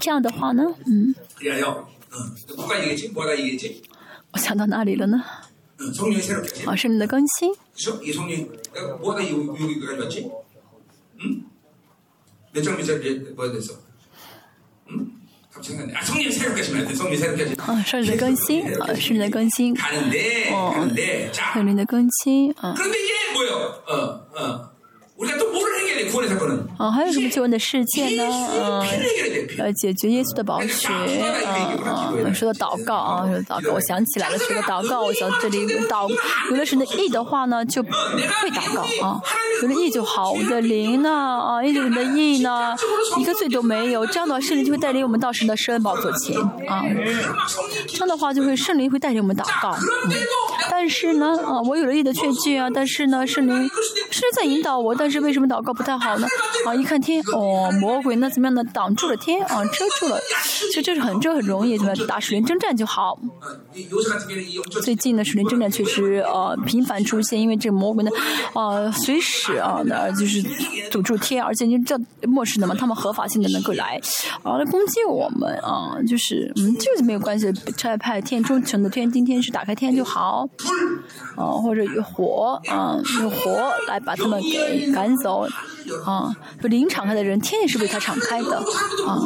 这样的话呢，嗯。我想到哪里了呢？啊，圣灵的更新。嗯 嗯。몇장몇장뭐야돼서음갑자기아성령새롭게하시면돼성령새롭게하시啊，圣灵的更新啊，圣灵的更新。哦，圣灵的更新啊。그런데이제뭐요어 哦，还有什么求恩的事件呢？嗯，呃，解决耶稣的宝血。啊、嗯，说到祷告啊，说祷告，我想起来了，说到祷告，我想这里祷，有了神的意的话呢，就会祷告啊。有了意就好，我的灵呢，啊，一直的意呢，一个罪都没有，这样的话，圣灵就会带领我们到神的圣宝座前啊。这样的话，就会圣灵会带领我们祷告。嗯、但是呢，啊，我有了意的确据啊，但是呢，圣灵是在引导我，但是为什么祷告不太？太好呢？啊，一看天，哦，魔鬼呢怎么样呢？挡住了天啊，遮住了，所以这是很这很容易，怎么样打水灵征战就好。最近呢，水灵征战确实呃频繁出现，因为这个魔鬼呢，呃，随时啊，那就是堵住天，而且你这末世的嘛，他们合法性的能够来啊来攻击我们啊，就是嗯，就是没有关系，拆派天中成的天，今天是打开天就好，啊，或者有火啊，用火来把他们给赶走。啊，就灵敞开的人，天也是为他敞开的啊。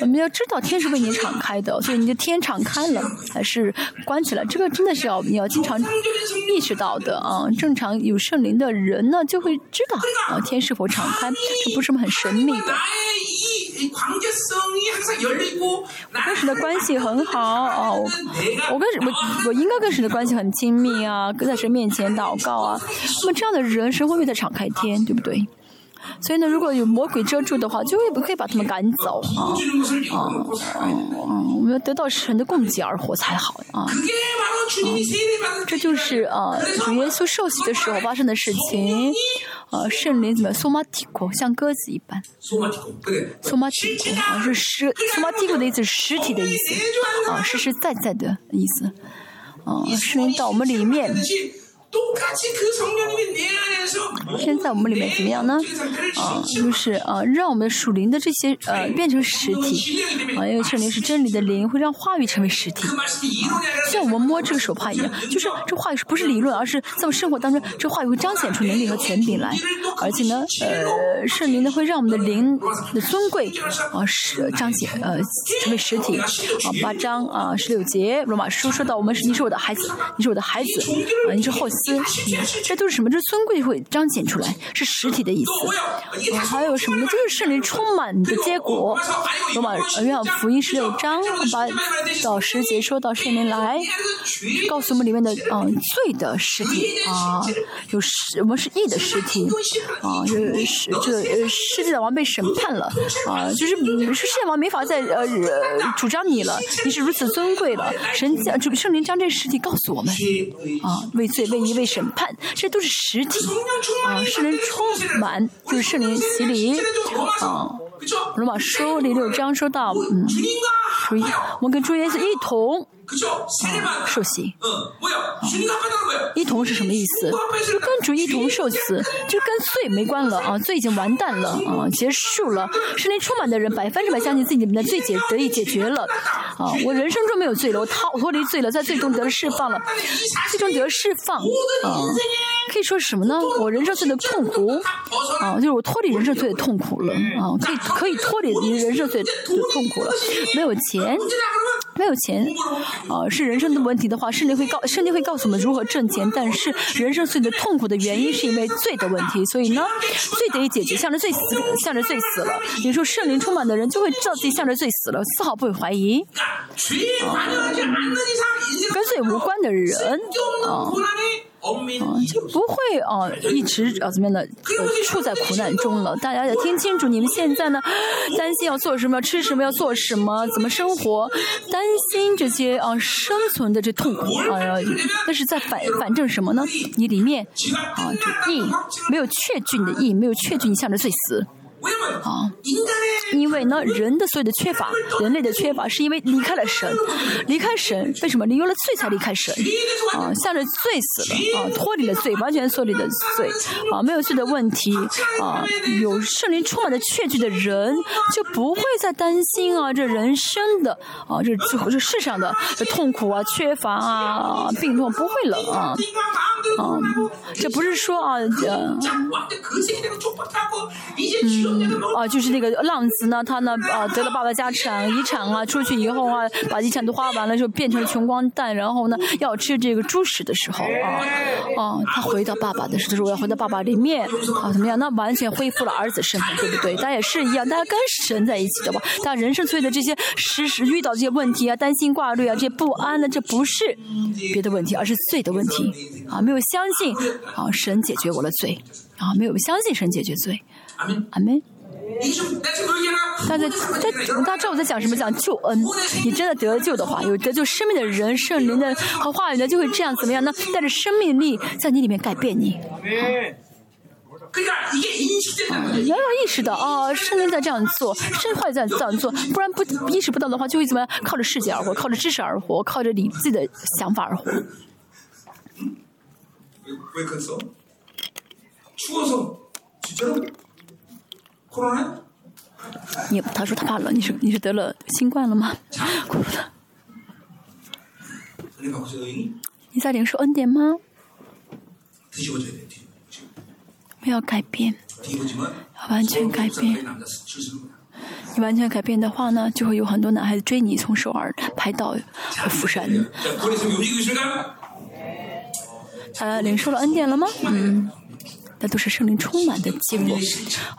我们要知道天是为你敞开的，所以你的天敞开了还是关起来，这个真的是要你要经常意识到的啊。正常有圣灵的人呢，就会知道啊天是否敞开，这不是什么很神秘的。我跟神的关系很好啊，我跟我我应该跟神的关系很亲密啊，跟在神面前祷告啊。那么这样的人，神会为他敞开天，对不对？所以呢，如果有魔鬼遮住的话，就会不可以把他们赶走啊啊啊！我们要得到神的供给而活才好啊！这就是啊，主耶稣受洗的时候发生的事情。呃，圣灵怎么苏马提库像鸽子一般？苏马提库，苏马提库啊，是实苏马提库的意思，实体的意思啊，实实在在的意思啊，圣灵到我们里面。现在我们里面怎么样呢？啊，就是啊，让我们属灵的这些呃变成实体啊，因为圣灵是真理的灵，会让话语成为实体。像我们摸这个手帕一样，就是这话语是不是理论，而是在我们生活当中，这话语会彰显出能力和权柄来。而且呢，呃，圣灵呢会让我们的灵的尊贵啊是彰显呃成为实体。啊，八章啊十六节罗马书说到我们是你是我的孩子，你是我的孩子啊，你是后。这都是什么？这尊贵会彰显出来，是实体的意思。还有什么呢？就是圣灵充满的结果。罗马约翰福音十六章八到十节说到圣灵来，告诉我们里面的嗯罪的实体啊，有什么是义的实体啊？就是这呃世界的王被审判了啊，就是世界王没法再呃主张你了，你是如此尊贵了。神将这个圣灵将这实体告诉我们啊，为罪为义。为审判，这都是实体啊！圣灵充满，就是圣灵洗礼啊。罗马书第六章说到，嗯，注意，我们跟主耶稣一同。受洗，一同是什么意思？就跟主一同受死，就跟罪没关了啊，罪已经完蛋了啊，结束了。圣灵充满的人百分之百相信自己里面的罪解得以解决了啊，我人生中没有罪了，我逃脱离罪了，在最终得了释放了，最终得了释放啊，可以说是什么呢？我人生罪的痛苦啊，就是我脱离人生罪的痛苦了啊，可以可以脱离人生罪的痛苦了，没有钱。没有钱，啊，是人生的问题的话，圣灵会告，圣灵会告诉我们如何挣钱。但是人生最的痛苦的原因是因为罪的问题，所以呢，罪得以解决，向着罪死，向着罪死了。你说圣灵充满的人就会知道自己向着罪死了，丝毫不会怀疑。跟罪无关的人，啊。啊，就不会啊，一直啊怎么样的，呃，处在苦难中了。大家要听清楚，你们现在呢，担心要做什么，吃什么，要做什么，怎么生活，担心这些啊生存的这痛苦啊，那是在反反正什么呢？你里面啊，这意没有确据你的意，没有确据你向着罪死。啊，因为呢，人的所有的缺乏，(laughs) 人类的缺乏，是因为离开了神，(laughs) 离开神，为什么？你有了罪才离开神，啊，向着罪死了，啊，(laughs) 脱离了罪，完全脱离了罪，啊，没有罪的问题，啊，有圣灵充满的确据的人，就不会再担心啊，这人生的，啊，这这这世上的痛苦啊，缺乏啊，病痛不会了啊，啊，这不是说啊，呃，嗯。啊，就是那个浪子呢，他呢，啊，得了爸爸家产遗产啊，出去以后啊，把遗产都花完了，就变成穷光蛋，然后呢，要吃这个猪食的时候啊，啊，他回到爸爸的时候，我要回到爸爸里面啊，怎么样？那完全恢复了儿子身份，对不对？大家也是一样，大家跟神在一起的吧？大家人生所有的这些时时遇到这些问题啊，担心挂虑啊，这些不安呢，这不是别的问题，而是罪的问题啊，没有有相信啊神解决我的罪啊，没有相信神解决罪。阿门。大家大家知道我在讲什么？讲救恩。你真的得救的话，有得救生命的人，圣灵的和话语呢，就会这样怎么样呢？带着生命力在你里面改变你。啊、要要意识到啊，圣灵在这样做，圣话在这样做，不然不意识不到的话，就会怎么样？靠着世界而活，靠着知识而活，靠着你自己的想法而活。왜, 왜 그랬어? 추워서 진짜로? 코로나? 你他说他怕冷，你是你是得了新冠了吗？哭了。 은혜가 혹시 의인이 你在领受恩典吗？ 뒤집어져야 돼. 뒤집어. 没有改变， 뒤집어지면 要完全改 서울 变。 남자 줄 서는 거야. 你完全改变的话呢，就会有很多男孩子追你，从首尔排到釜山。 呃领受了恩典了吗？嗯，那都是圣灵充满的经寞。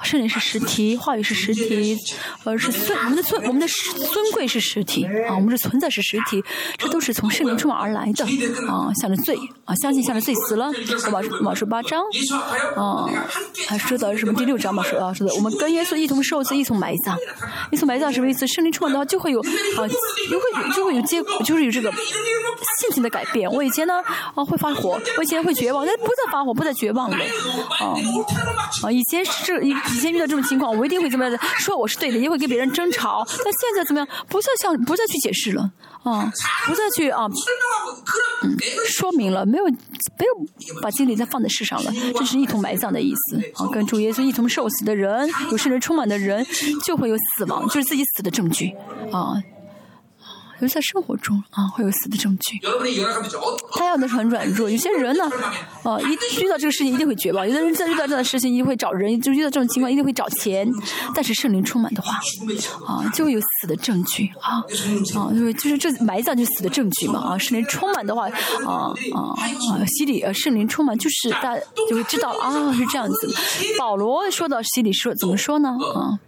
圣灵是实体，话语是实体，呃，是尊我们的尊我们的尊贵是实体啊，我们是存在是实体，这都是从圣灵充满而来的啊。向着罪啊，相信向着罪死了。马马十八章啊，还说到什么第六章嘛？说啊，说的我们跟耶稣一同受死，一同埋葬，一同埋葬什么意思？圣灵充满的话就会有啊，就会就会有结，就是有这个信心的改变。我以前呢啊会发火，我以前会绝望，但不再发火，不再绝望了。啊。啊，以前是以前遇到这种情况，我一定会怎么样的，说我是对的，也会跟别人争吵。但现在怎么样？不再向不再去解释了，啊，不再去啊、嗯，说明了，没有没有把精力再放在世上了，这是一同埋葬的意思。啊，跟主耶稣一同受死的人，有圣灵充满的人，就会有死亡，就是自己死的证据。啊，尤在生活中啊，会有死的证据。他要的是很软弱。(laughs) 有些人呢，啊，(laughs) 一遇到这个事情一定会绝望；有的人在遇到这样的事情，一定会找人；就遇到这种情况，一定会找钱。但是圣灵充满的话，啊，就会有死的证据啊啊，就是就是这埋葬就死的证据嘛啊。圣灵充满的话，啊啊啊，心里啊，圣灵充满就是大就会知道啊，是这样子。保罗说到心里说怎么说呢？啊。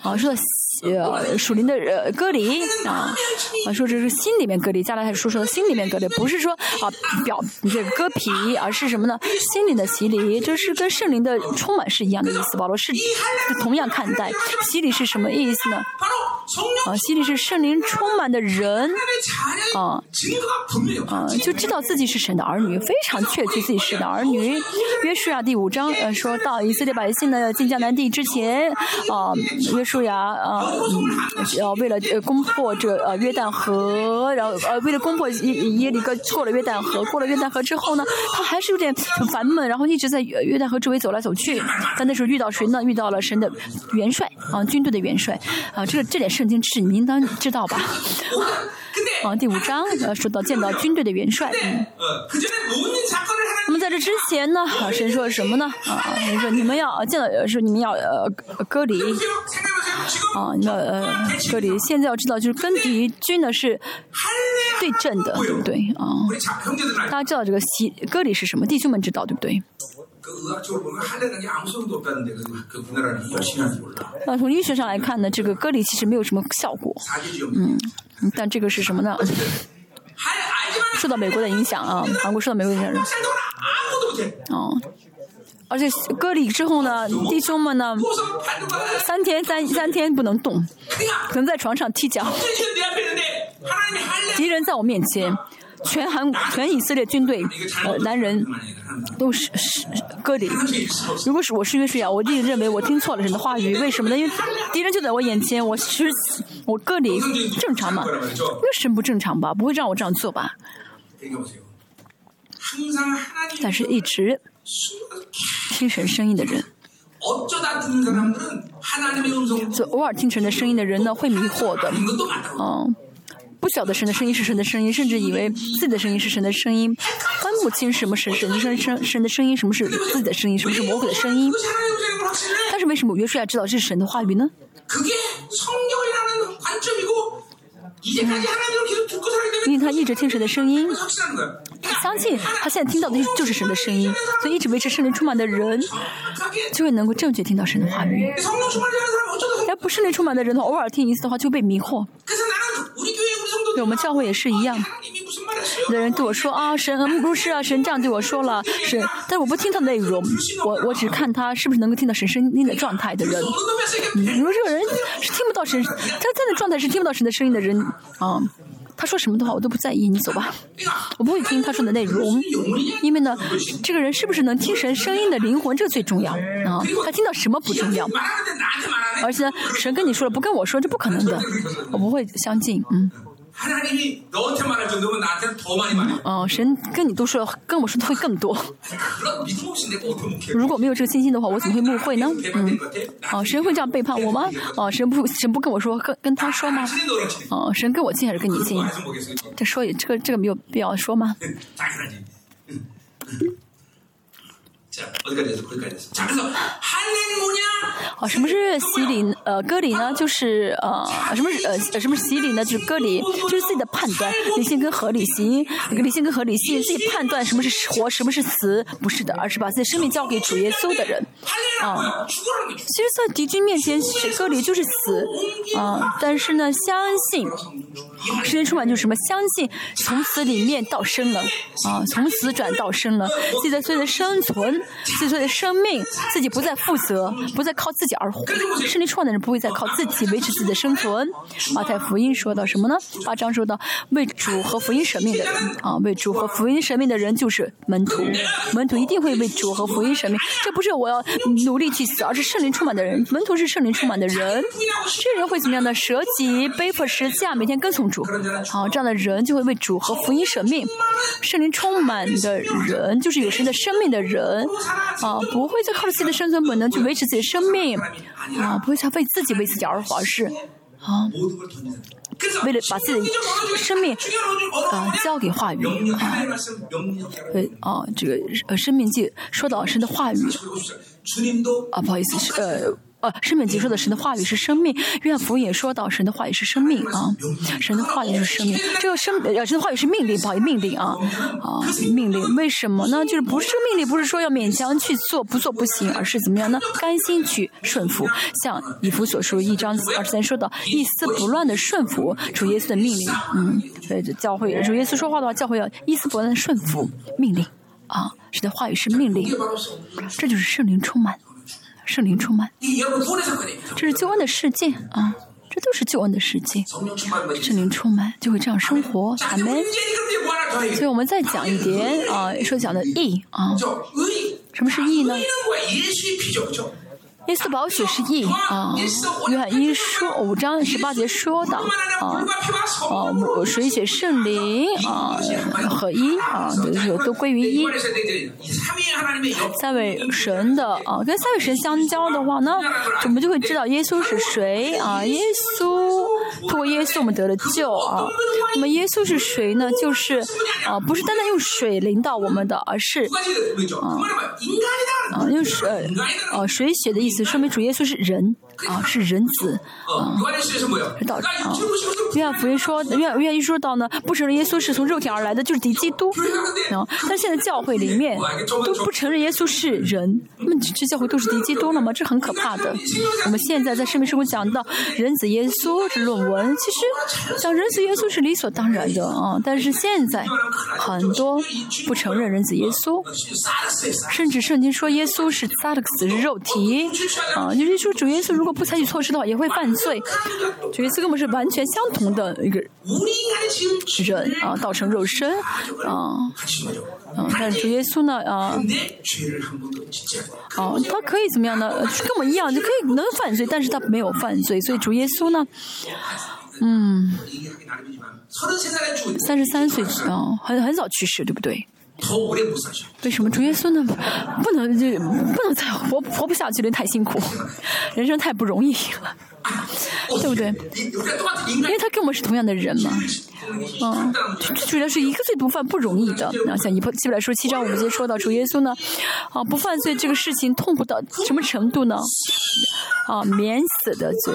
好、啊，说到呃，属灵的呃隔离啊，啊说这是心里面隔离，再来还说说心里面隔离，不是说啊表这割皮，而是什么呢？心灵的洗礼，就是跟圣灵的充满是一样的意思。保罗是同样看待洗礼是什么意思呢？啊，洗礼是圣灵充满的人，啊啊就知道自己是神的儿女，非常确据自己是的儿女。约书亚第五章呃说到以色列百姓呢进迦南地之前，啊约书亚啊。嗯，要为了呃攻破这呃约旦河，然后呃为了攻破耶耶利哥过了约旦河，过了约旦河之后呢，他还是有点很烦闷，然后一直在约约旦河周围走来走去。但那时候遇到谁呢？遇到了神的元帅啊，军队的元帅啊，这个这点圣经是你应当知道吧？(laughs) 王第五章，(laughs) 呃，说到见到军队的元帅。嗯。那么在这之前呢，啊、神说什么呢？啊，神说你们要见到，说你们要呃隔离。啊，你们呃隔离。现在要知道，就是跟敌军呢是对阵的，对不对？啊，大家知道这个西隔离是什么？弟兄们知道，对不对？그 의학적으로 보면 할례라는 게 아무 소용도 없다는데 그, 그 우리나라는 열심히 하는지 몰라. 那从医学上来看呢，这个割礼其实没有什么效果， 사기지 용. 嗯但这个是什么呢？ 할 알지만 受到美国的影响啊，韩国受到美国的影响， 생각은 아무것도 못해. 哦，而且割礼之后呢，弟兄们呢， 누워서 발도 받아야 三天三三天不能动， 그냥 可能在床上踢脚。 지금 내 앞에 있는데 하나님이 할례 敌人在我面前， 全韩全以色列军队呃男人都是是歌里如果是我是约书亚我一定认为我听错了人的话语为什么呢？因为敌人就在我眼前我是我歌里正常嘛为什么不正常吧不会让我这样做吧但是一直听神声音的人就偶尔听神的声音的人呢会迷惑的嗯不晓得神的声音是神的声音，甚至以为自己的声音是神的声音，分不清什么神神的声声神的声音，什么是自己的声音，什么是魔鬼的声音。但是为什么约书亚知道这是神的话语呢？因为他一直听神的声音，相信他现在听到的就是神的声音，所以一直维持圣灵充满的人，就会能够正确听到神的话语。要不圣灵充满的人，偶尔听一次的话就被迷惑。对我们教会也是一样。有的人对我说啊，神牧师啊，神这样对我说了，神，但我不听他的内容，我我只看他是不是能够听到神声音的状态的人。你说这个人是听不到神，他他的状态是听不到神的声音的人啊。他说什么的话我都不在意，你走吧，我不会听他说的内容，因为呢，这个人是不是能听神声音的灵魂，这最重要啊。他听到什么不重要，而且神跟你说了不跟我说，这不可能的，我不会相信，嗯。哦，神跟你都说，跟我说的会更多。如果没有这个信心的话，我怎么会误会呢？嗯，哦，神会这样背叛我吗？哦，神不，神不跟我说，跟跟他说吗？哦，神跟我近还是跟你近？这说也，这个这个没有必要说吗？哦，什么是洗礼？呃，割礼呢？就是呃，什么呃，什么洗礼呢？就是割礼，就是自己的判断，理性跟合理性，理性跟合理性，自己判断什么是活，什么是死，不是的，而是把自己生命交给主耶稣的人。啊，其实，在敌军面前割礼就是死啊，但是呢，相信，圣经充满就是什么？相信从死里面到生了啊，从死转到生了，自己的所有的生存。自己的生命，自己不再负责，不再靠自己而活。胜利创的人不会再靠自己维持自己的生存。马太福音说到什么呢？八章说到为主和福音舍命的人啊，为主和福音舍命的人就是门徒。门徒一定会为主和福音舍命。这不是我要努力去死，而是圣灵充满的人。门徒是圣灵充满的人，这人会怎么样呢？舍己背负十字架，每天跟从主。好，这样的人就会为主和福音舍命。圣灵充满的人就是有神的生命的人。啊，不会再靠着自己的生存本能去维持自己的生命，啊，不会再为自己为自己而活，是啊，为了把自己的生命啊交给话语啊，对啊，这个呃生命记说到神的话语啊，不好意思是呃。呃，生命结束的神的话语是生命，愿福音也说到神的话语是生命啊，神的话语是生命，这个生呃神的话语是命令，不好意思，命令啊啊命令，为什么呢？就是不是命令，不是说要勉强去做，不做不行，而是怎么样呢？甘心去顺服，像以弗所书一章二十三说到，一丝不乱的顺服主耶稣的命令，嗯，对，教会主耶稣说话的话，教会要一丝不乱的顺服命令。啊，神的话语是命令，这就是圣灵充满。圣灵充满，这是救恩的世界啊！这都是救恩的世界。圣灵充满就会这样生活，阿门。所以我们再讲一点啊，说讲的义啊，什么是义呢？耶稣宝血是义啊，约翰一书五章十八节说的啊啊，水血圣灵啊合一啊，就是都归于一。三位神的啊，跟三位神相交的话呢，我们就会知道耶稣是谁啊，耶稣通过耶稣我们得了救啊。那么耶稣是谁呢？就是啊，不是单单用水淋到我们的，而是啊啊用水啊水血的意思。说明主耶稣是人啊，是人子啊，是道啊。约翰福音说，约约翰一说到呢，不承认耶稣是从肉体而来的，就是敌基督啊。但现在教会里面都不承认耶稣是人，那么这教会都是敌基督了吗？这很可怕的。我们现在在生命生活讲到人子耶稣这论文，其实讲人子耶稣是理所当然的啊。但是现在很多不承认人子耶稣，甚至圣经说耶稣是撒勒克斯是肉体。啊，就是说主耶稣如果不采取措施的话，也会犯罪。主耶稣跟我们是完全相同的一个人啊，道成肉身啊，嗯，但是主耶稣呢啊，啊，他可以怎么样呢？跟我们一样就可以能犯罪，但是他没有犯罪，所以主耶稣呢，嗯，三十三岁啊，很很早去世，对不对？为什么主耶稣呢？不能就不能再活活不下去了，太辛苦，人生太不容易了，(laughs) 对不对？因为他跟我们是同样的人嘛，嗯，主要是一个罪不犯不容易的。然后像一部基本来说七章五节说到主耶稣呢，啊，不犯罪这个事情痛苦到什么程度呢？啊，免死的罪，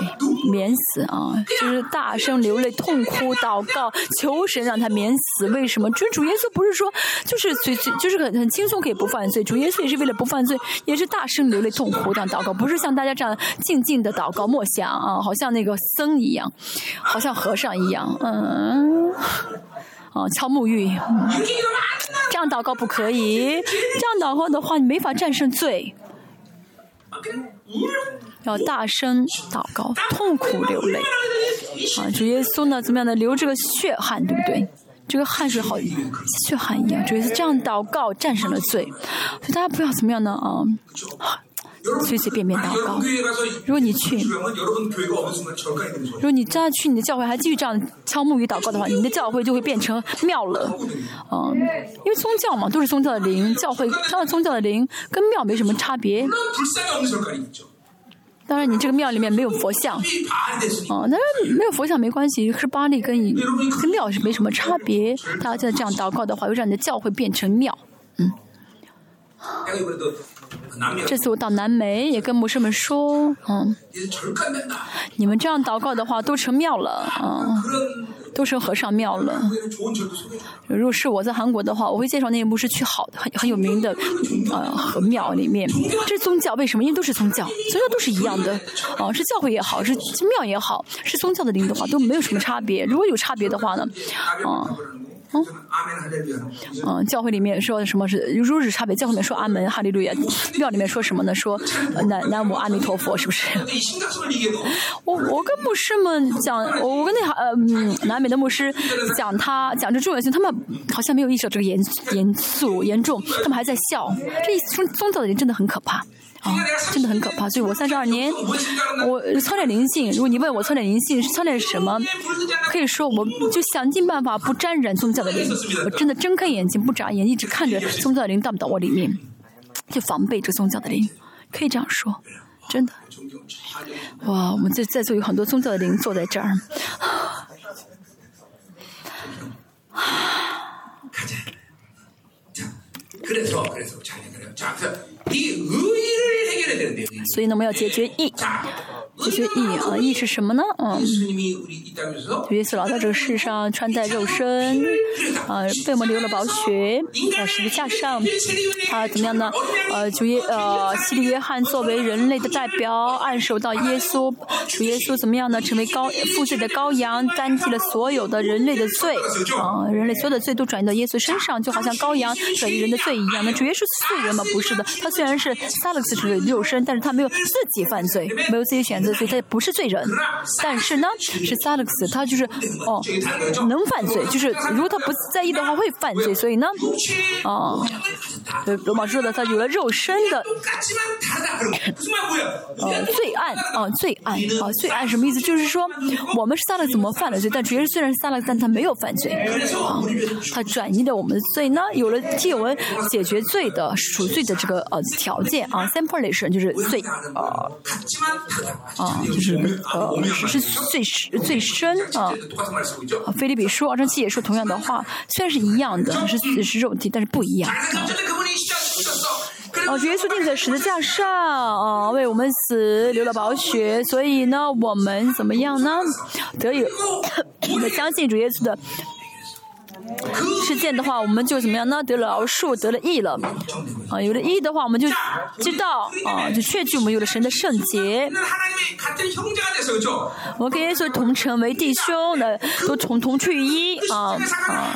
免死啊，就是大声流泪、痛哭、祷告、求神让他免死。为什么？主主耶稣不是说就是最最就是很很轻松可以不犯罪，主耶稣也是为了不犯罪，也是大声流泪、痛哭这样祷告，不是像大家这样静静的祷告默想啊，好像那个僧一样，好像和尚一样，嗯。啊敲木鱼，这样祷告不可以。这样祷告的话，你没法战胜罪。要大声祷告，痛苦流泪。啊，主耶稣呢，怎么样的流这个血汗，对不对？这个汗水好血汗一样，主耶稣这样祷告战胜了罪。所以大家不要怎么样呢？啊，随随便便祷告，如果你去，如果你再去你的教会，还继续这样敲木鱼祷告的话，你的教会就会变成庙了。嗯，因为宗教嘛，都是宗教的灵，教会他们宗教的灵跟庙没什么差别。当然你这个庙里面没有佛像，嗯，那没有佛像没关系，是巴利跟跟庙是没什么差别。大家在这样祷告的话，会让你的教会变成庙。嗯。这次我到南美也跟牧师们说，嗯，你们这样祷告的话都成庙了，嗯，都成和尚庙了。如果是我在韩国的话，我会介绍那些牧师去好的、很很有名的呃和庙里面。这宗教为什么？因为都是宗教，宗教都是一样的，啊、是教会也好，是庙也好，是宗教的灵的话都没有什么差别。如果有差别的话呢，啊、嗯，嗯，教会里面说什么是如此差别？教会里面说阿门哈利路亚，庙里面说什么呢？说南南无阿弥陀佛，是不是？我我跟牧师们讲，我跟那呃南美的牧师讲他讲这重要性，他们好像没有意识到这个严严肃严重，他们还在笑。这宗宗教的人真的很可怕。啊，真的很可怕！所以我三十二年，我操练灵性。如果你问我操练灵性是操练什么，可以说我就想尽办法不沾染宗教的灵。我真的睁开眼睛不眨眼，一直看着宗教的灵到不到我里面，就防备着宗教的灵。可以这样说，真的。哇，我们在在座有很多宗教的灵坐在这儿。所以呢，我们要解决一。(laughs) 这些义啊，义是什么呢？嗯，耶稣来到这个世上，穿戴肉身，啊，为我们流了宝血，在十字架上，他、怎么样呢？呃，主耶呃，西利约翰作为人类的代表，按手到耶稣，主耶稣怎么样呢？成为高负罪的羔羊，担起了所有的人类的罪，啊，人类所有的罪都转移到耶稣身上，就好像羔羊转移人的罪一样。那主耶稣是罪人吗？不是的，他虽然是萨勒斯主的肉身，但是他没有自己犯罪，没有自己选择。所以他不是罪人，但是呢，是萨勒克斯。他就是哦，能犯罪，就是如果他不在意的话会犯罪。所以呢，哦，罗马说的，他有了肉身的呃，罪案啊，罪案啊，罪案什么意思？就是说我们是萨勒怎么犯了罪，但主要虽然萨勒，但他没有犯罪啊，他转移的我们。的罪呢，有了替我们解决罪的赎罪的这个呃条件啊，sampleation 就是罪。啊，就是呃，是最最深啊。啊，菲利比书二章七也说同样的话，虽然是一样的，是是肉体，但是不一样。啊哦，耶稣定在十字架上，啊，为我们死，流了宝血，所以呢，我们怎么样呢？得以 (coughs) 相信主耶稣的事件的话我们就怎么样呢？得了饶恕得了益了。啊有了意的话我们就知道啊就确据我们有了神的圣洁。我跟耶稣同成为弟兄的都同同去于一啊啊。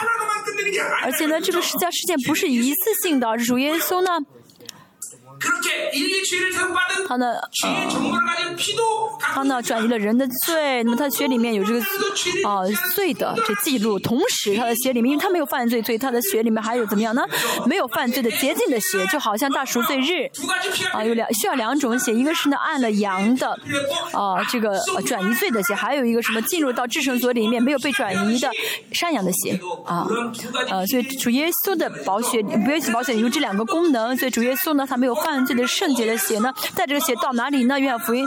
而且呢这个事家事件不是一次性的主耶稣呢他呢？他呢转移了人的罪，那么他血里面有这个啊罪的这记录。同时他的血里面，因为他没有犯罪，所以他的血里面还有怎么样呢？没有犯罪的洁净的血，就好像大赎罪日啊，有两需要两种血，一个是呢按了羊的啊，这个转移罪的血，还有一个什么进入到至圣所里面没有被转移的山羊的血啊。呃所以主耶稣的宝血，不耶稣保险，有这两个功能。所以主耶稣呢，他没有犯。罪的圣洁的血呢，带这个血到哪里呢？约翰福音？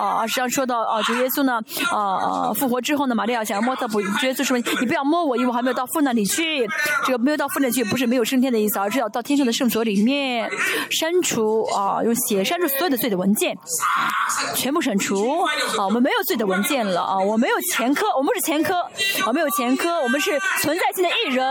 啊，实际上说到啊，主耶稣呢，啊复活之后呢，玛利亚想要摸他不，主耶稣说你不要摸我，因为我还没有到父那里去。这个没有到父那里去，不是没有升天的意思，而是要到天上的圣所里面。删除啊，用血删除所有的罪的文件，全部删除。啊，我们没有罪的文件了。啊，我没有前科，我们是前科，啊，没有前科，我们是存在性的艺人。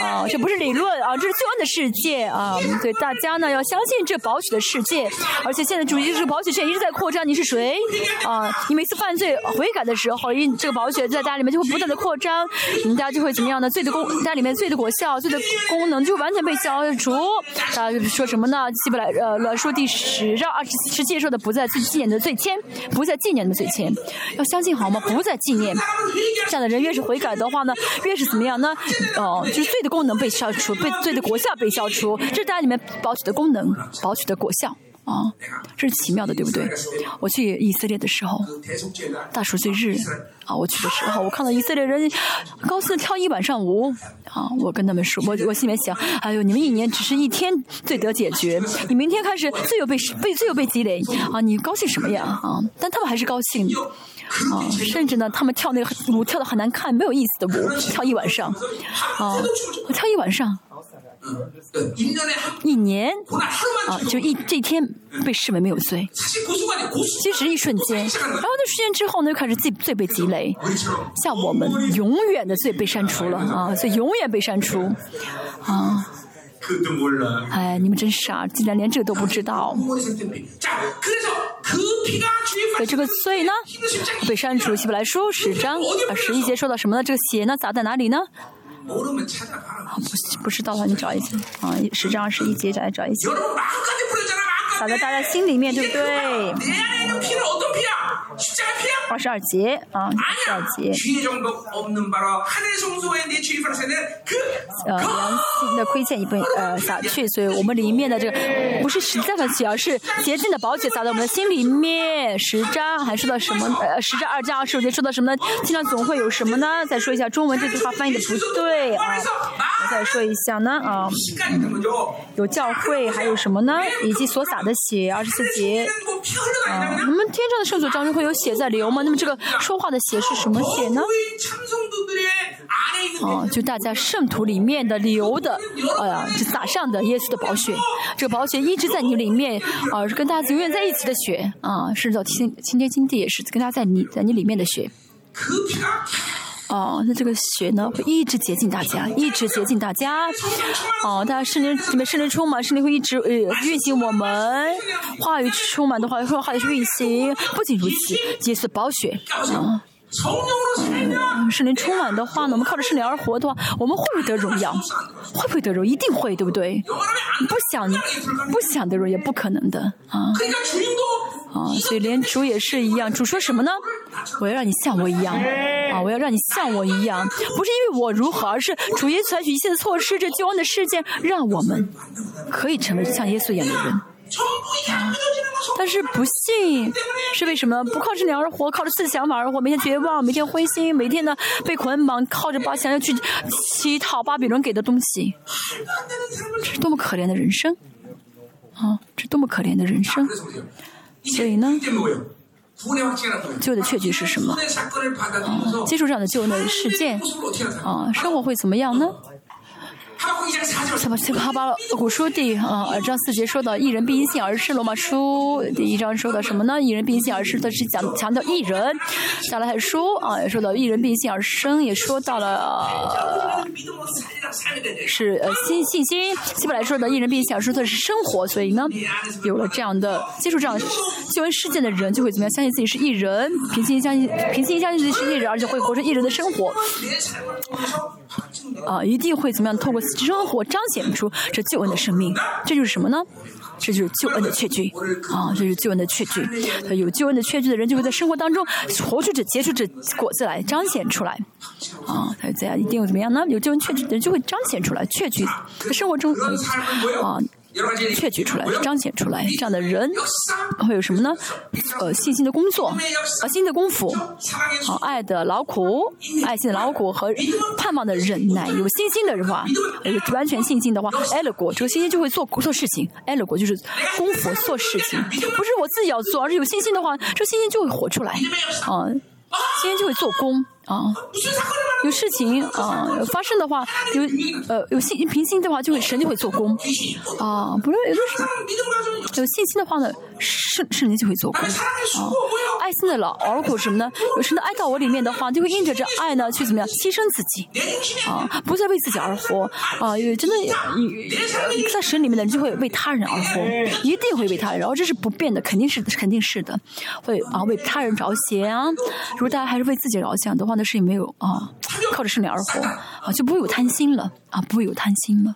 啊，这不是理论啊，这是救恩的世界。啊，所以大家呢要相信这宝血的世界，而且现在主这个宝血现在一直在扩张。你是谁？啊，你每次犯罪悔改的时候，因这个宝血在大家里面就会不断的扩张，你大家就会怎么样呢？罪的功，家里面罪的果效、罪的功能就完全被消除。大家说什么呢？希伯来呃乱说第十章二十十七说的不再纪念的罪愆，不再纪念的罪愆，要相信好吗？不再纪念。这样的人越是悔改的话呢，越是怎么样呢？哦，就是罪的功能被消除，被罪的果效被消除，这是大家里面保取的功能，保取的果效。啊，这是奇妙的，对不对？我去以色列的时候，大赎罪日啊，我去的时候，我看到以色列人高兴跳一晚上舞啊，我跟他们说，我我心里面想，哎呦，你们一年只是一天罪得解决，你明天开始罪又被被罪又被积累啊，你高兴什么呀啊？但他们还是高兴啊，甚至呢，他们跳那个舞跳的很难看、没有意思的舞，跳一晚上啊，跳一晚上。一年啊，就一这一天被视为没有罪，其实一瞬间，然后那瞬间之后呢，又开始罪罪被积累，像我们永远的罪被删除了啊，所以永远被删除啊。哎，你们真傻，竟然连这个都不知道。所以这个罪呢，被删除。希伯来书十章啊十一节说到什么呢？这个血呢，砸在哪里呢？不不知道的话，你找一下。啊，十章二十一节找来找一下，打在大家心里面，对。不对？二十二节啊，二十二节。呃，良心的亏欠已被呃撒去，所以我们里面的这个不是实在的血，而是洁净的宝血洒在我们的心里面。十章还说到什么？呃，十章二章二十五节说到什么呢？经常总会有什么呢？再说一下中文这句话翻译的不对啊，我再说一下呢啊，有教会，还有什么呢？以及所洒的血，二十四节啊，我们天上的圣所当中会有血在流吗？那么这个说话的血是什么血呢？啊，就大家圣徒里面的流的，哎呀，就洒上的耶稣的宝血，这个宝血一直在你里面，啊，是跟大家永远在一起的血，啊，甚至到新新天亲地也是跟大家在你在你里面的血。哦，那这个血呢，会一直接近大家，一直接近大家。哦，大家圣灵里面圣灵充满，圣灵会一直呃运行我们。话语充满的话，会话语去运行。不仅如此，耶稣宝血啊。圣灵充满的话呢，我们靠着圣灵而活的话，我们会不会得荣耀？会不会得荣？一定会，对不对？不想不想得荣耀，不可能的啊。啊，所以连主也是一样，主说什么呢？我要让你像我一样啊！我要让你像我一样，不是因为我如何，而是主耶稣采取一切的措施，这救恩的事件，让我们可以成为像耶稣一样的人。但是不信是为什么？不靠这两而活，靠着自己想法而活，每天绝望，每天灰心，每天呢被捆绑，靠着把想要去乞讨巴比伦给的东西，这是多么可怜的人生啊！这多么可怜的人生！所以呢，救的确据是什么？啊，接触这样的救恩的事件，啊，生活会怎么样呢？哈巴古书第啊二章四节说到一人必因信而生，罗马书第一章说到什么呢？一人必因信而生，它是讲强调一人。加拉太书啊也说到一人必因信而生，也说到了是呃信信心。希伯来说的一人必因信而生，它是生活。所以呢，有了这样的接触这样新闻事件的人，就会怎么样？相信自己是一人，平心相信平心相信自己是一人，而且会活出一人的生活。啊，一定会怎么样？透过生活彰显出这救恩的生命，这就是什么呢？这就是救恩的确据啊！这是救恩的确据。有救恩的确据的人，就会在生活当中活出这、结出这果子来，彰显出来。啊，他这样一定会怎么样呢？有救恩确据的人就会彰显出来，确据在生活中啊。确举出来，彰显出来，这样的人会有什么呢？呃，信心的工作，啊，新的功夫，好，爱的劳苦，爱心的劳苦和盼望的忍耐，有信心的人话，有完全信心的话，爱了国，这个信心就会做做事情，爱了国就是功夫做事情，不是我自己要做，而是有信心的话，这信心就会活出来，啊，信心就会做工。啊，有事情啊发生的话，有呃有信平心的话，就会神就会做工啊。不是有信心的话呢，圣圣灵就会做工啊。爱心的老儿苦什么呢？有神的爱到我里面的话，就会印着这爱呢，去怎么样牺牲自己啊，不再为自己而活啊，因为真的，在神里面的人就会为他人而活，一定会为他人，然后这是不变的，肯定是肯定是的，会啊为他人着想啊。如果大家还是为自己着想的话，那是没有啊，靠着圣灵而活啊，就不会有贪心了啊，不会有贪心了。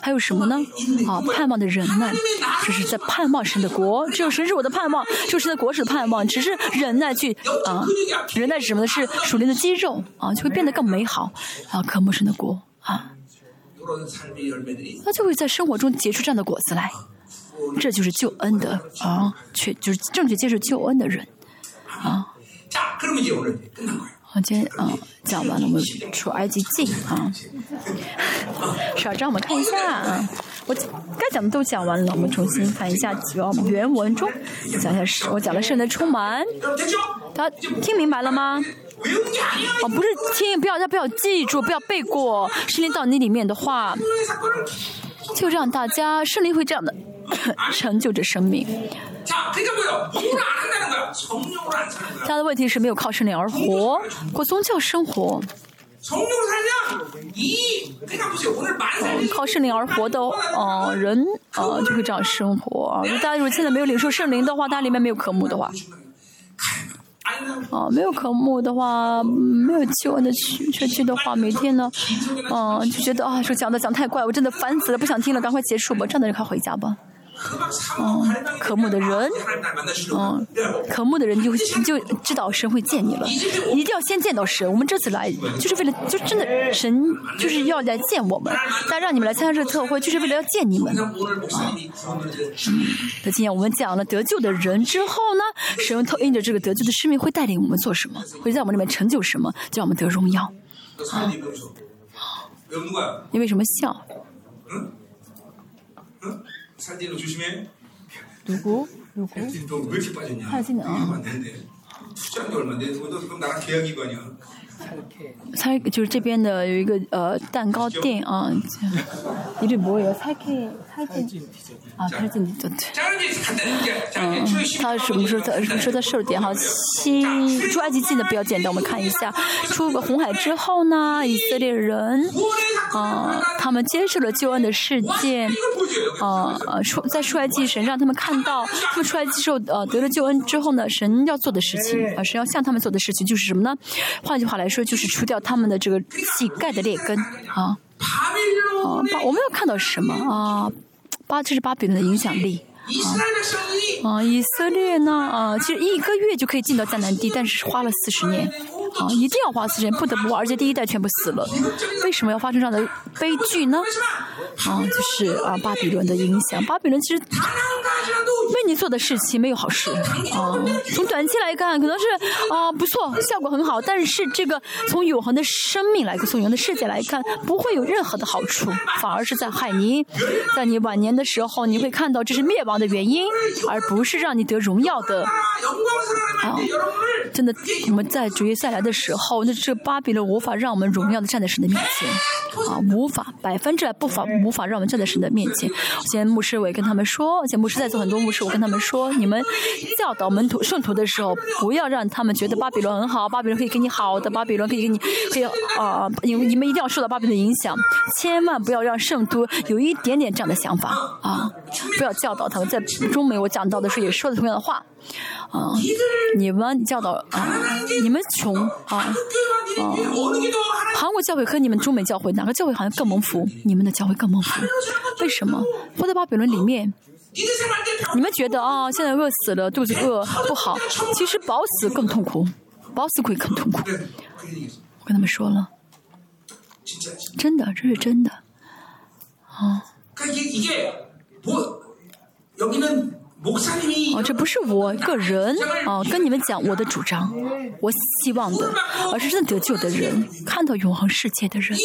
还有什么呢？啊，盼望的忍耐，就是在盼望神的国。只有神是我的盼望，就是在国是盼望。只是忍耐去啊，忍耐是什么呢？是属灵的肌肉啊，就会变得更美好啊，渴慕神的国啊，那就会在生活中结出这样的果子来。这就是救恩的啊，确就是正确接受救恩的人啊。我今天啊讲完了，我们出埃及记啊，少章我们看一下啊，我该讲的都讲完了，我们重新看一下原文中讲一下，我讲的圣的充满，大家听明白了吗？哦，不是听，不要，要不要记住，不要背过，圣灵到你里面的话，就让大家圣灵会这样的 (coughs) 成就着生命。他的问题是没有靠圣灵而活，过宗教生活。靠圣灵而活的哦人啊，就会这样生活。大家如果现在没有领受圣灵的话，大家里面没有科目的话，啊，没有科目的话，没有气温的去去去的话，每天呢，嗯，就觉得啊，说讲的讲太怪，我真的烦死了，不想听了，赶快结束吧，这样的人快回家吧。嗯，渴慕的人，嗯，渴慕的人就就知道神会见你了。一定要先见到神。我们这次来就是为了，就真的神就是要来见我们。他让你们来参加这个特会，就是为了要见你们。嗯，那今天我们讲了得救的人之后呢，神透印着这个得救的生命会带领我们做什么？会在我们里面成就什么？叫我们得荣耀。啊，你为什么笑？ 사진으로 조심해. 누구? 누구? 사진 돈왜 이렇게 빠졌냐? 사진 어. 이러면 안 되는데 투자한 얼마 안 되는 거죠? 그럼 나랑 계약 위반이야. (laughs) 살就是这边的有一个呃蛋糕店啊，이름뭐예요살케살진啊，살진对对。嗯，他什么时候在什么时候在受点哈？七出埃及记的比较简单，我们看一下，出个红海之后呢，以色列人啊，他们接受了救恩的事件啊，出在出埃及神让他们看到，他们出来及受呃得了救恩之后呢，神要做的事情啊，神要向他们做的事情就是什么呢？换句话来说。说就是除掉他们的这个乞丐的劣根啊啊，我们要看到什么啊？巴这是巴比伦的影响力啊！啊，以色列呢啊，其实一个月就可以进到迦南地，但是花了四十年啊，一定要花四十年，不得不，而且第一代全部死了，为什么要发生这样的悲剧呢？啊，就是啊，巴比伦的影响，巴比伦其实你做的事情没有好事啊。(laughs) 从短期来看，可能是啊不错，效果很好，但是这个从永恒的生命来看，从永恒的世界来看，不会有任何的好处，反而是在害你，在你晚年的时候，你会看到这是灭亡的原因，而不是让你得荣耀的啊。真的，我们在主耶再来的时候，那这巴比伦无法让我们荣耀的站在神的面前啊，无法百分之百不法无法让我们站在神的面前。今天牧师我也跟他们说，而且牧师在做很多牧师，我跟他们说，你们教导门徒圣徒的时候，不要让他们觉得巴比伦很好，巴比伦可以给你好的，巴比伦可以给你可以啊，你你们一定要受到巴比伦的影响，千万不要让圣徒有一点点这样的想法啊，不要教导他们。在中美我讲到的时候也说的同样的话。啊，你们教导啊，你们穷啊啊！韩国教会和你们中美教会哪个教会好像更蒙福？你们的教会更蒙福，为什么？活在巴比伦里面，你们觉得啊，现在饿死了，肚子饿不好，其实饱死更痛苦，饱死会更痛苦。我跟他们说了，真的，这是真的。啊。哦，这不是我个人。哦，跟你们讲我的主张，我希望的，而是真得救的人，看到永恒世界的人，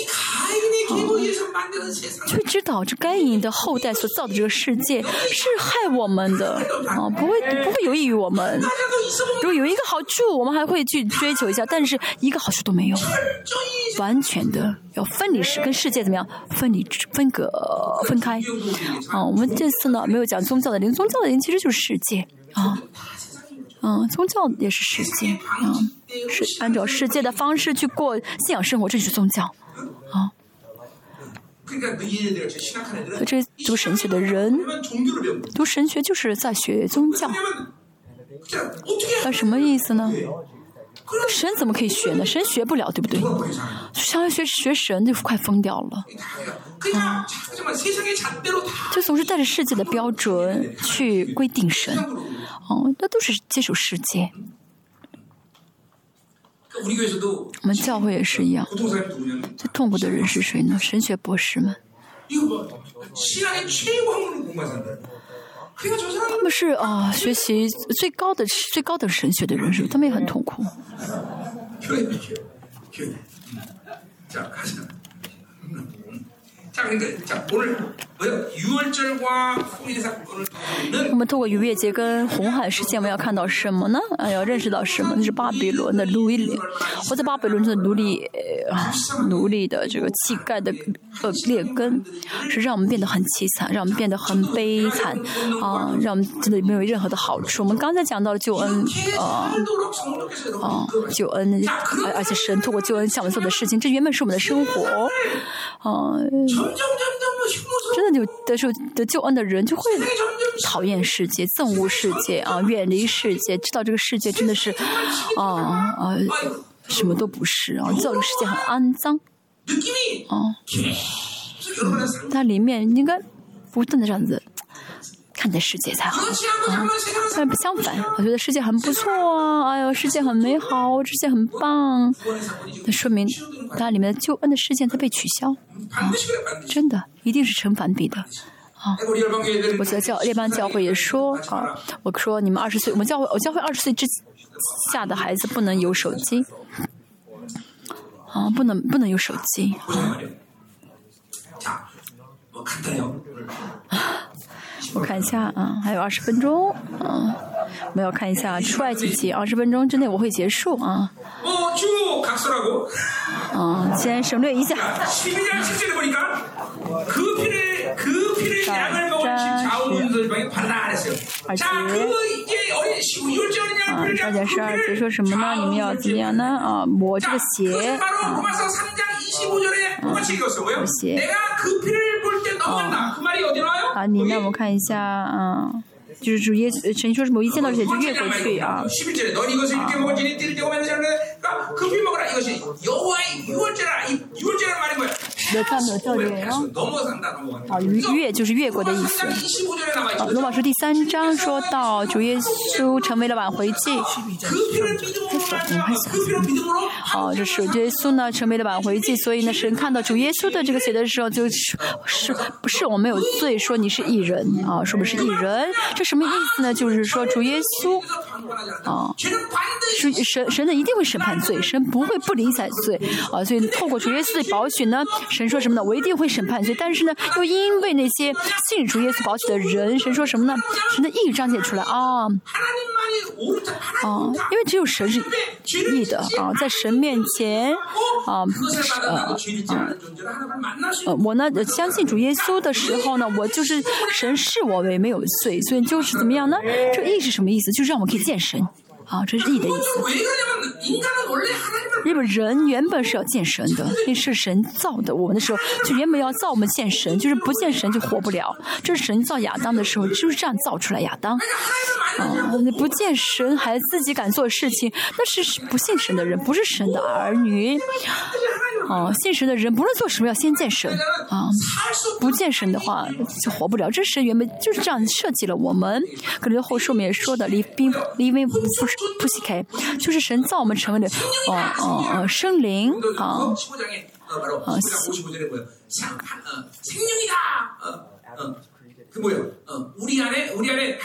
就会知道这该隐的后代所造的这个世界是害我们的。啊，不会不会有益于我们。如果有一个好处，我们还会去追求一下，但是一个好处都没有，完全的要分离世跟世界怎么样？分离分隔分开。啊。我们这次呢没有讲宗教的灵，宗教的灵其实就是世界啊嗯宗教也是世界啊是按照世界的方式去过信仰生活这就是宗教啊。这读神学的人读神学就是在学宗教。那什么意思呢？神怎么可以学呢？神学不了对不对？相当于学学神就快疯掉了。就总是带着世界的标准去规定神。哦那都是接受世界。我们教会也是一样。最痛苦的人是谁呢？神学博士们。他们是啊，学习最高的、最高的神学的人士，他们也很痛苦。我们通过逾越节跟红海事件，我们要看到什么呢？哎，要认识到什么？那是巴比伦的奴隶，活在巴比伦的奴隶，奴隶的这个气概的呃劣根，是让我们变得很凄惨，让我们变得很悲惨，啊，让我们真的没有任何的好处。我们刚才讲到了救恩，啊，啊，救恩，而且神通过救恩向我们做的事情，这原本是我们的生活，啊，真。的就的时候得救恩的人就会讨厌世界、憎恶世界啊，远离世界，知道这个世界真的是啊啊什么都不是啊，知道这个世界很肮脏。啊，那里面应该不断的这样子。看的世界才好啊。但相反，我觉得世界很不错啊，哎呦，世界很美好，世界很棒。那说明它里面的救恩的事件在被取消，啊、真的一定是成反比的。啊，我在教列班教会也说啊，我说你们二十岁，我们教会我教会二十岁之下的孩子不能有手机，啊，不能不能有手机。啊。啊 (laughs) 我看一下啊，还有二十分钟，啊，我们要看一下出外几集，二十分钟之内我会结束啊。啊，先省略一下。二十，啊，二点十二节说什么呢？你们要怎么样呢？啊，磨这个鞋，啊，啊鞋。好，你那我们看一下，嗯，就是主页。呃，陈说什么一见到雪就越过去啊。절에 넌 이것을 이렇게 먹을지니 띠를 떼고 맨날 그러니까 급히 먹어라 이것이 여호와의 유월제라 이 유월제라는 말이 뭐야? 有看没有教练哦？ 넘어간다 넘어간다 啊，越越就是越过的意思 3장 。 25절에 나와 啊， 있죠 罗马书第三章说到主耶稣成为了挽回祭， 그 피를 믿음으로 말미암아 그 피를 믿음으로 啊，这是主耶稣呢成为了挽回祭，所以呢，神看到主耶稣的这个血的时候，就是是不是我们有罪，说你是义人啊，说我们是义人，这什么意思呢？就是说主耶稣 방관하지 않는다. 어. 죄는 반드시 是神神呢一定会审判 罪，(laughs) 神不会不理睬罪啊，所以透过主耶稣的宝血呢，神说什么呢？我一定会审判罪，但是呢，又因为那些信主耶稣宝血的人，神说什么呢？神的意彰显出来啊啊，因为只有神是旨意的啊，在神面前啊，呃，我呢相信主耶稣的时候呢，我就是神视我为没有罪，所以就是怎么样呢？这意是什么意思？就是让我可以见神。啊，这是你的意思。日本人原本是要见神的，(laughs) 那是神造的，我们的时候就原本要造，我们见神，就是不见神就活不了。这神造亚当的时候就是这样造出来亚当。啊，不见神还自己敢做事情，那是不信神的人，不是神的儿女。啊，信神的人不是做什么要先见神。啊，不见神的话就活不了。这神原本就是这样设计了我们。可能后书里面说的，李斌，李斌不是。不喜开，就是神造我们成为的哦哦哦生灵啊。15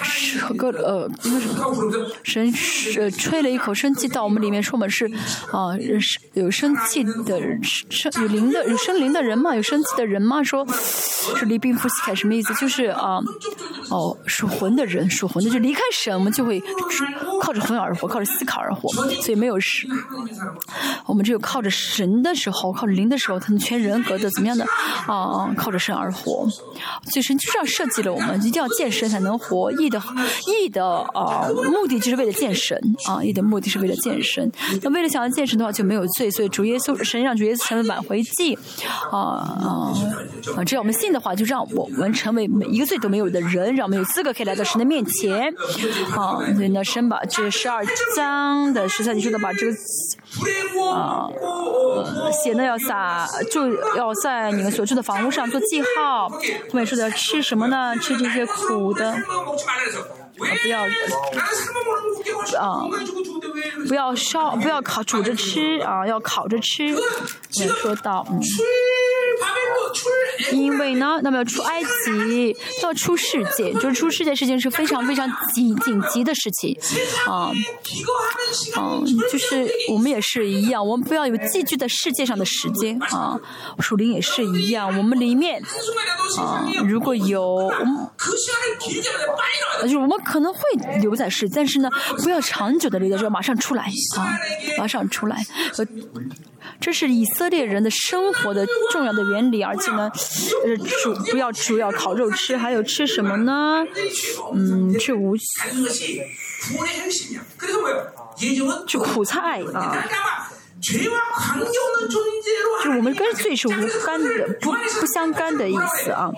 是个呃，神吹了一口生气到我们里面，说我们是啊，是有生气的，有灵的，有生灵的人嘛，有生气的人嘛，说，是离病夫死凯什么意思？就是啊，哦，属魂的人，属魂的就离开神，我们就会靠着魂而活，靠着思考而活，所以没有是，我们只有靠着神的时候，靠着灵的时候，才能全人格的怎么样的啊，靠着神而活，所以神就这样设计。我们，一定要见神才能活。义的义的啊，目的就是为了见神啊，义的目的是为了见神。那为了想要见神的话，就没有罪。所以主耶稣神让主耶稣成为挽回祭啊啊！只要我们信的话，就让我们成为每一个罪都没有的人，让我们有资格可以来到神的面前啊。所以呢，神把这十二章的十三节说的把这个啊写呢要撒就要在你们所住的房屋上做记号。后面说的要吃什么呢？吃这些苦的，不要。啊，不要烧，不要烤煮着吃啊，要烤着吃。也说到嗯。因为呢，那么要出埃及，要出世界，就是出世界事情是非常非常紧紧急的事情，啊，嗯，就是我们也是一样，我们不要有寄居在世界上的时间啊，属灵也是一样，我们里面啊，如果有，我们，就是我们可能会留在世，但是呢，不要长久的留在这，马上出来啊，马上出来。这是以色列人的生活的重要的原理，而且呢，(laughs) 呃，主不要主要烤肉吃，还有吃什么呢？嗯，吃无，吃苦菜啊。就我们跟罪是无干的，不不相干的意思啊。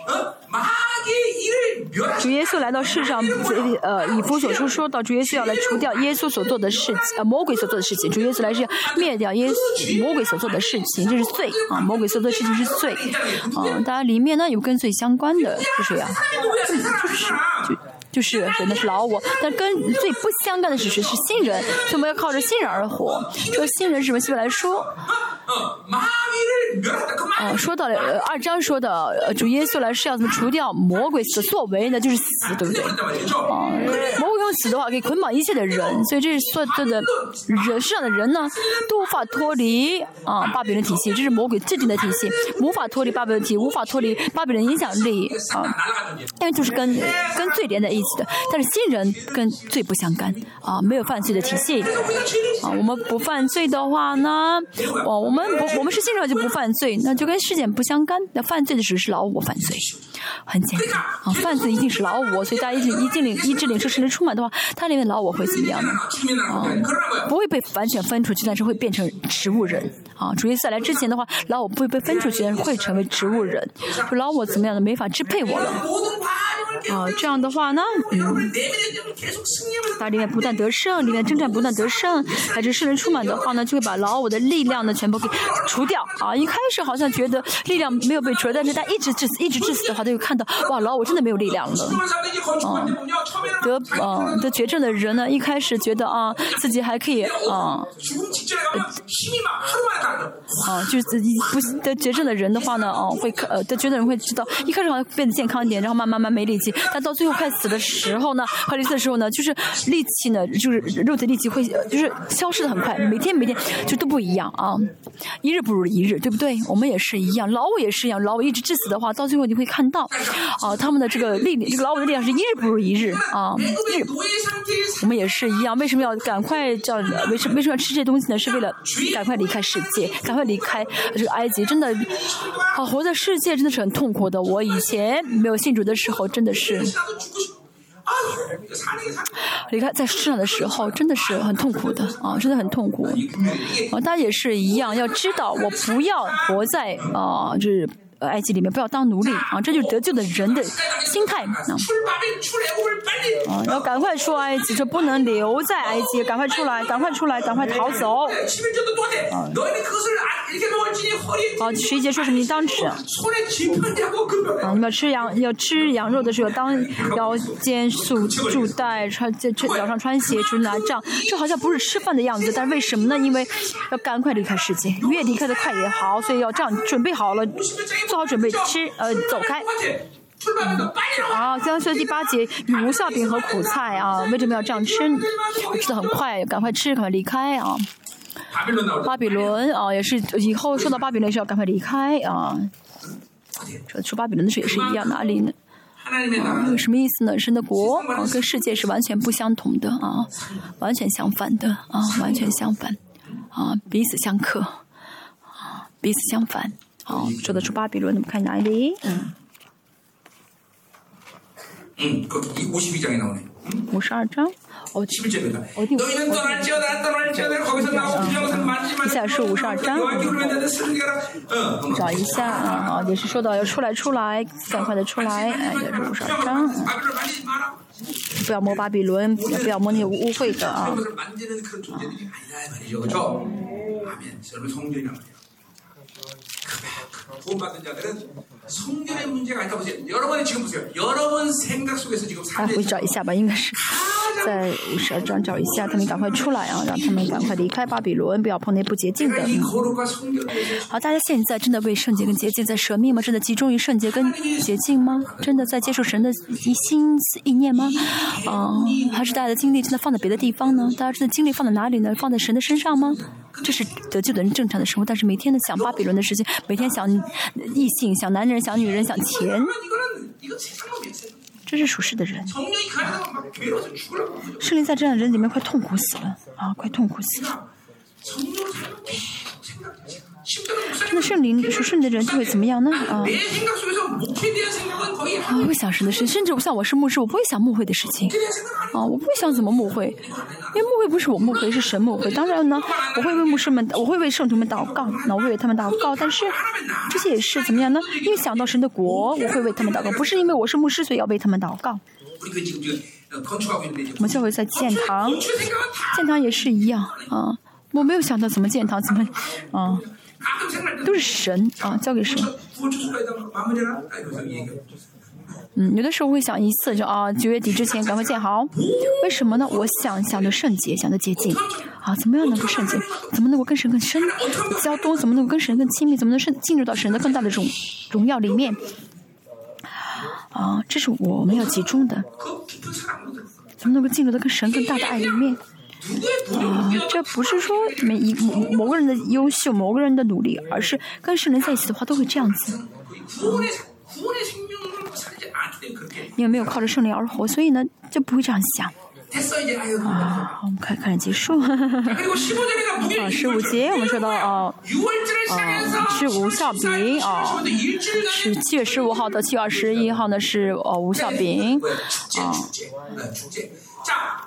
主耶稣来到世上，呃，以弗所书说到，主耶稣要来除掉耶稣所做的事情，呃，魔鬼所做的事情。主耶稣来是要灭掉耶稣魔鬼所做的事情，这是罪啊！魔鬼所做的事情是罪啊！当然里面呢有跟罪相关的，就是呀，就是就。就是真的是老我，但跟最不相干的是谁？是新人，所以我们要靠着新人而活。说新人是什么？希伯来说，呃，说到了二章说的，主耶稣来是要怎么除掉魔鬼的作为呢？就是死，对不对？啊，魔鬼用死的话可以捆绑一切的人，所以这是所有的人世上的人呢都无法脱离啊巴比伦体系，这是魔鬼制定的体系，无法脱离巴比伦体，无法脱离巴比伦影响力啊，因为就是跟跟最连在一。但是新人跟罪不相干啊，没有犯罪的体系啊。我们不犯罪的话呢，哦，我们不，我们是新人就不犯罪，那就跟事件不相干。那犯罪的只是老我犯罪，很简单啊。犯罪一定是老我，所以大家一一进领一进领受神灵充满的话，它里面老我会怎么样呢？啊，不会被完全分出去，但是会变成植物人啊。主耶稣来之前的话，老我不会被分出去，但是会成为植物人。老我怎么样的没法支配我了啊？这样的话呢？嗯，它里面不断得胜，里面征战不断得胜，还是圣人充满的话呢，就会把老我的力量呢全部给除掉啊！一开始好像觉得力量没有被除，但是他一直致死，一直致死的话，他就看到哇，老我真的没有力量了啊！得啊得绝症的人呢，一开始觉得啊自己还可以啊啊，就是自己不得绝症的人的话呢，哦会呃得绝症人会知道，一开始好像变得健康一点，然后慢慢慢没力气，但到最后快死的时。候呢，快离次的时候呢，就是力气呢，就是肉体力气会就是消失的很快，每天每天就都不一样啊，一日不如一日，对不对？我们也是一样，老五也是一样，老五一直致死的话，到最后你会看到啊，他们的这个力，这个老五的力量是一日不如一日啊。日，我们也是一样，为什么要赶快叫？为什为什么要吃这些东西呢？是为了赶快离开世界，赶快离开这个埃及。真的，啊，活在世界真的是很痛苦的。我以前没有信主的时候，真的是。离开在世上的时候，真的是很痛苦的啊，真的很痛苦。啊，大家也是一样，要知道，我不要活在啊，就是。埃及里面不要当奴隶啊，这就是得救的人的心态啊！啊，要赶快出埃及，这不能留在埃及，赶快出来，赶快出来，赶快逃走！啊，好，十一节说什么？你当吃啊！你们吃羊要吃羊肉的时候，当腰间束束带，穿这脚上穿鞋，手拿杖，这好像不是吃饭的样子，但是为什么呢？因为要赶快离开世界，越离开的快越好，所以要这样准备好了。做好准备吃，呃，走开。啊，刚刚说第八节，无效饼和苦菜啊，为什么要这样吃？吃的很快，赶快吃，赶快离开啊。巴比伦啊，也是以后说到巴比伦是要赶快离开啊。说说巴比伦的时候也是一样，哪里呢？啊，什么意思呢？神的国啊，跟世界是完全不相同的啊，完全相反的啊，完全相反啊，彼此相克啊，彼此相反。好，说得出巴比伦，我们看哪里？嗯。 응, 그 52장에 나오네. 五十二章，哦， 11절입니다. 어디- 너희는 어디- 떠날지어다 떠날지어다 거기서 나오고 부정선 만지 말고 下是52章 여호와께로 맨날 슬기라. 어, 어. 找一下啊，啊，也是说到要出来出来，赶快的出来，哎，也是五十二章， 바벨을 만지지 마라. 不要摸巴比伦，也不要摸那些污秽的啊。 그 구원받은 자들은 성결의 문제가 아니다 보세요. 여러분이 지금 보세요. 여러분 생각 속에서 지금 啊，回 삶의 去找一下吧，应该是在五十二章找一下，他们赶快出来啊，让他们赶快离开巴比伦，不要碰那不洁净的。 이 嗯 거룩과 성결을 위해서 好，大家现在真的为圣洁跟洁净在舍命吗？真的集中于圣洁跟洁净吗？真的在接受神的一心思意念吗？啊、还是大家的精力真的放在别的地方呢？大家真的精力放在哪里呢？放在神的身上吗？ 这是得救的人正常的生活。但是每天的想巴比伦的事情，每天想异性、想男人、想女人、想钱，这是属实的人。圣灵在这样的人里面快痛苦死了啊！快痛苦死了。那圣灵说圣的人就会怎么样呢？啊，我会想神的事？甚至像我是牧师，我不会想牧会的事情。啊，我不会想怎么牧会，因为牧会不是我牧会，是神牧会。当然呢，我会为牧师们，我会为圣徒们祷告，那我会为他们祷告。但是这些也是怎么样呢？因为想到神的国，我会为他们祷告，不是因为我是牧师，所以要为他们祷告。我们教会在建堂，建堂也是一样啊。我没有想到怎么建堂，怎么，啊。都是神啊交给神。嗯有的时候会想一次就啊九月底之前赶快建好为什么呢我想想的圣洁想的洁净啊怎么样能够圣洁怎么能够跟神更深交多怎么能够跟神更亲密怎么能深进入到神的更大的这种荣耀里面啊这是我们要集中的怎么能够进入到跟神更大的爱里面啊，(laughs) 这不是说每一某个人的优秀，某个人的努力，而是跟圣人在一起的话都会这样子。因为没有靠着圣灵而活，所以呢就不会这样想。啊，我们快快结束。啊，十五节我们说到啊，啊，是吴晓兵啊，是七月十五号到七月二十一号呢，是哦，吴晓兵啊。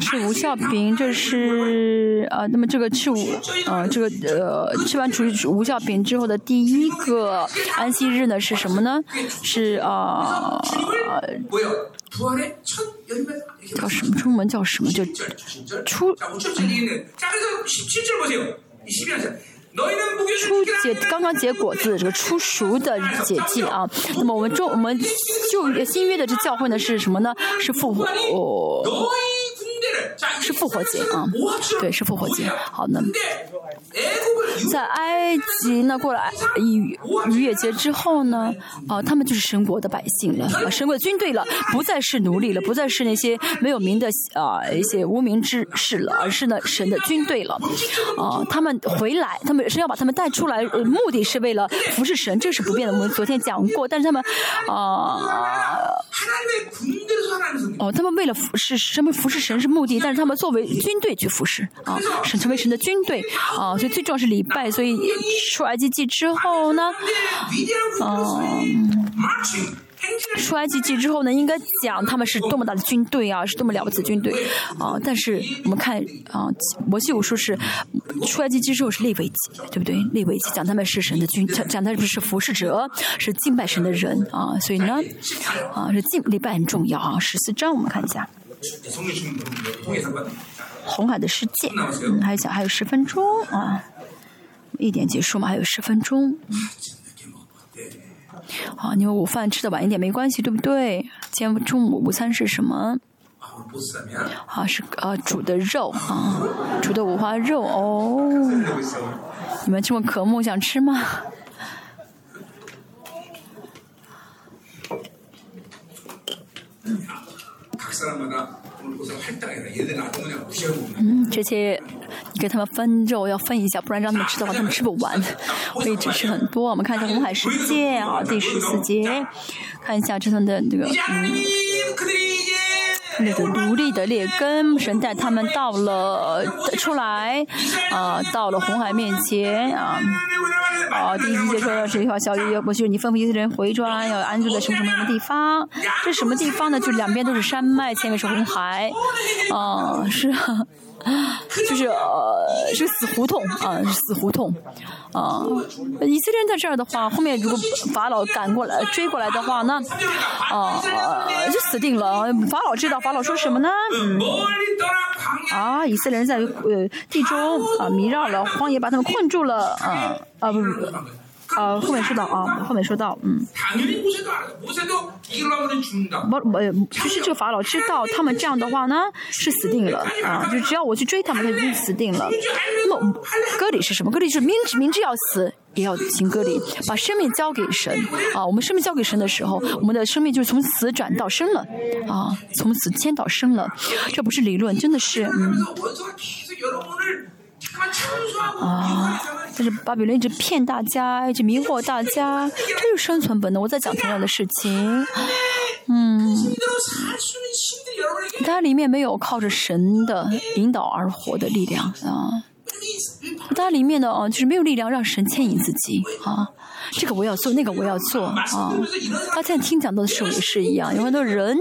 吃无效饼，就是呃，那么这个吃无呃，这个呃，吃完无效饼之后的第一个安息日呢，是什么呢？是呃，叫什么？出门叫什么？就出。初结刚刚结果子这个初熟的解气啊。那么我们中我们旧新约的这教会呢是什么呢？是复活是复活节啊。对是复活节。好那在埃及那过了逾越节之后呢，啊，他们就是神国的百姓了，啊，神国的军队了，不再是奴隶了，不再是那些没有名的啊一些无名之士了，而是呢神的军队了，啊，他们回来，他们是要把他们带出来，目的是为了服侍神，这是不变的，我们昨天讲过，但是他们啊，哦，他们为了服侍，什么服侍神是目的，但是他们作为军队去服侍，啊，成为神的军队，啊，所以。最重要是礼拜，所以出埃及记之后呢，啊，出埃及记之后呢，应该讲他们是多么大的军队啊，是多么了不起的军队啊。但是我们看啊，摩西五书是出埃及记之后是立为祭，对不对？立为祭，讲他们是神的军，讲他们是服侍者，是敬拜神的人啊。所以呢，啊，是敬礼拜很重要啊。十四章我们看一下。红海的世界。嗯还有讲还有十分钟啊。一点结束嘛还有十分钟。好你们午饭吃的晚一点没关系对不对？今天中午午餐是什么？啊是啊煮的肉啊煮的五花肉哦。你们这么渴慕想吃吗？嗯嗯，这些你给他们分肉要分一下，不然让他们吃的话，他们吃不完。(laughs) 可以吃很多。我们看一下《红海世界》啊，第十四节，看一下这段的这个嗯。那个奴隶的劣根，神带他们到了出来，啊，到了红海面前啊。好，第一集就说是一条小鱼，我就是你吩咐一些人回转，要安住在什么什么什么地方？这什么地方呢？就两边都是山脉，前面是红海。哦，是啊。(laughs) 就是呃，是死胡同啊，是死胡同啊。以色列人在这儿的话，后面如果法老赶过来追过来的话，那啊就死定了。法老知道，法老说什么呢？啊，以色列人在呃地中啊迷绕了，荒野把他们困住了啊啊不不。呃，后面说到啊，后面说到，嗯，不不，就是这个法老知道他们这样的话呢，是死定了啊！就只要我去追他们，他就死定了。那么割礼是什么？割礼就是明知明知要死也要行割礼，把生命交给神啊！我们生命交给神的时候，我们的生命就是从死转到生了啊，从死迁到生了。这不是理论，真的是嗯。啊！但是巴比伦一直骗大家，一直迷惑大家，这是生存本能。我在讲同样的事情，嗯，它里面没有靠着神的引导而活的力量啊，它里面的啊，就是没有力量让神牵引自己啊。这个我要做，那个我要做啊。他现在听讲到的时候也是一样，有很多人。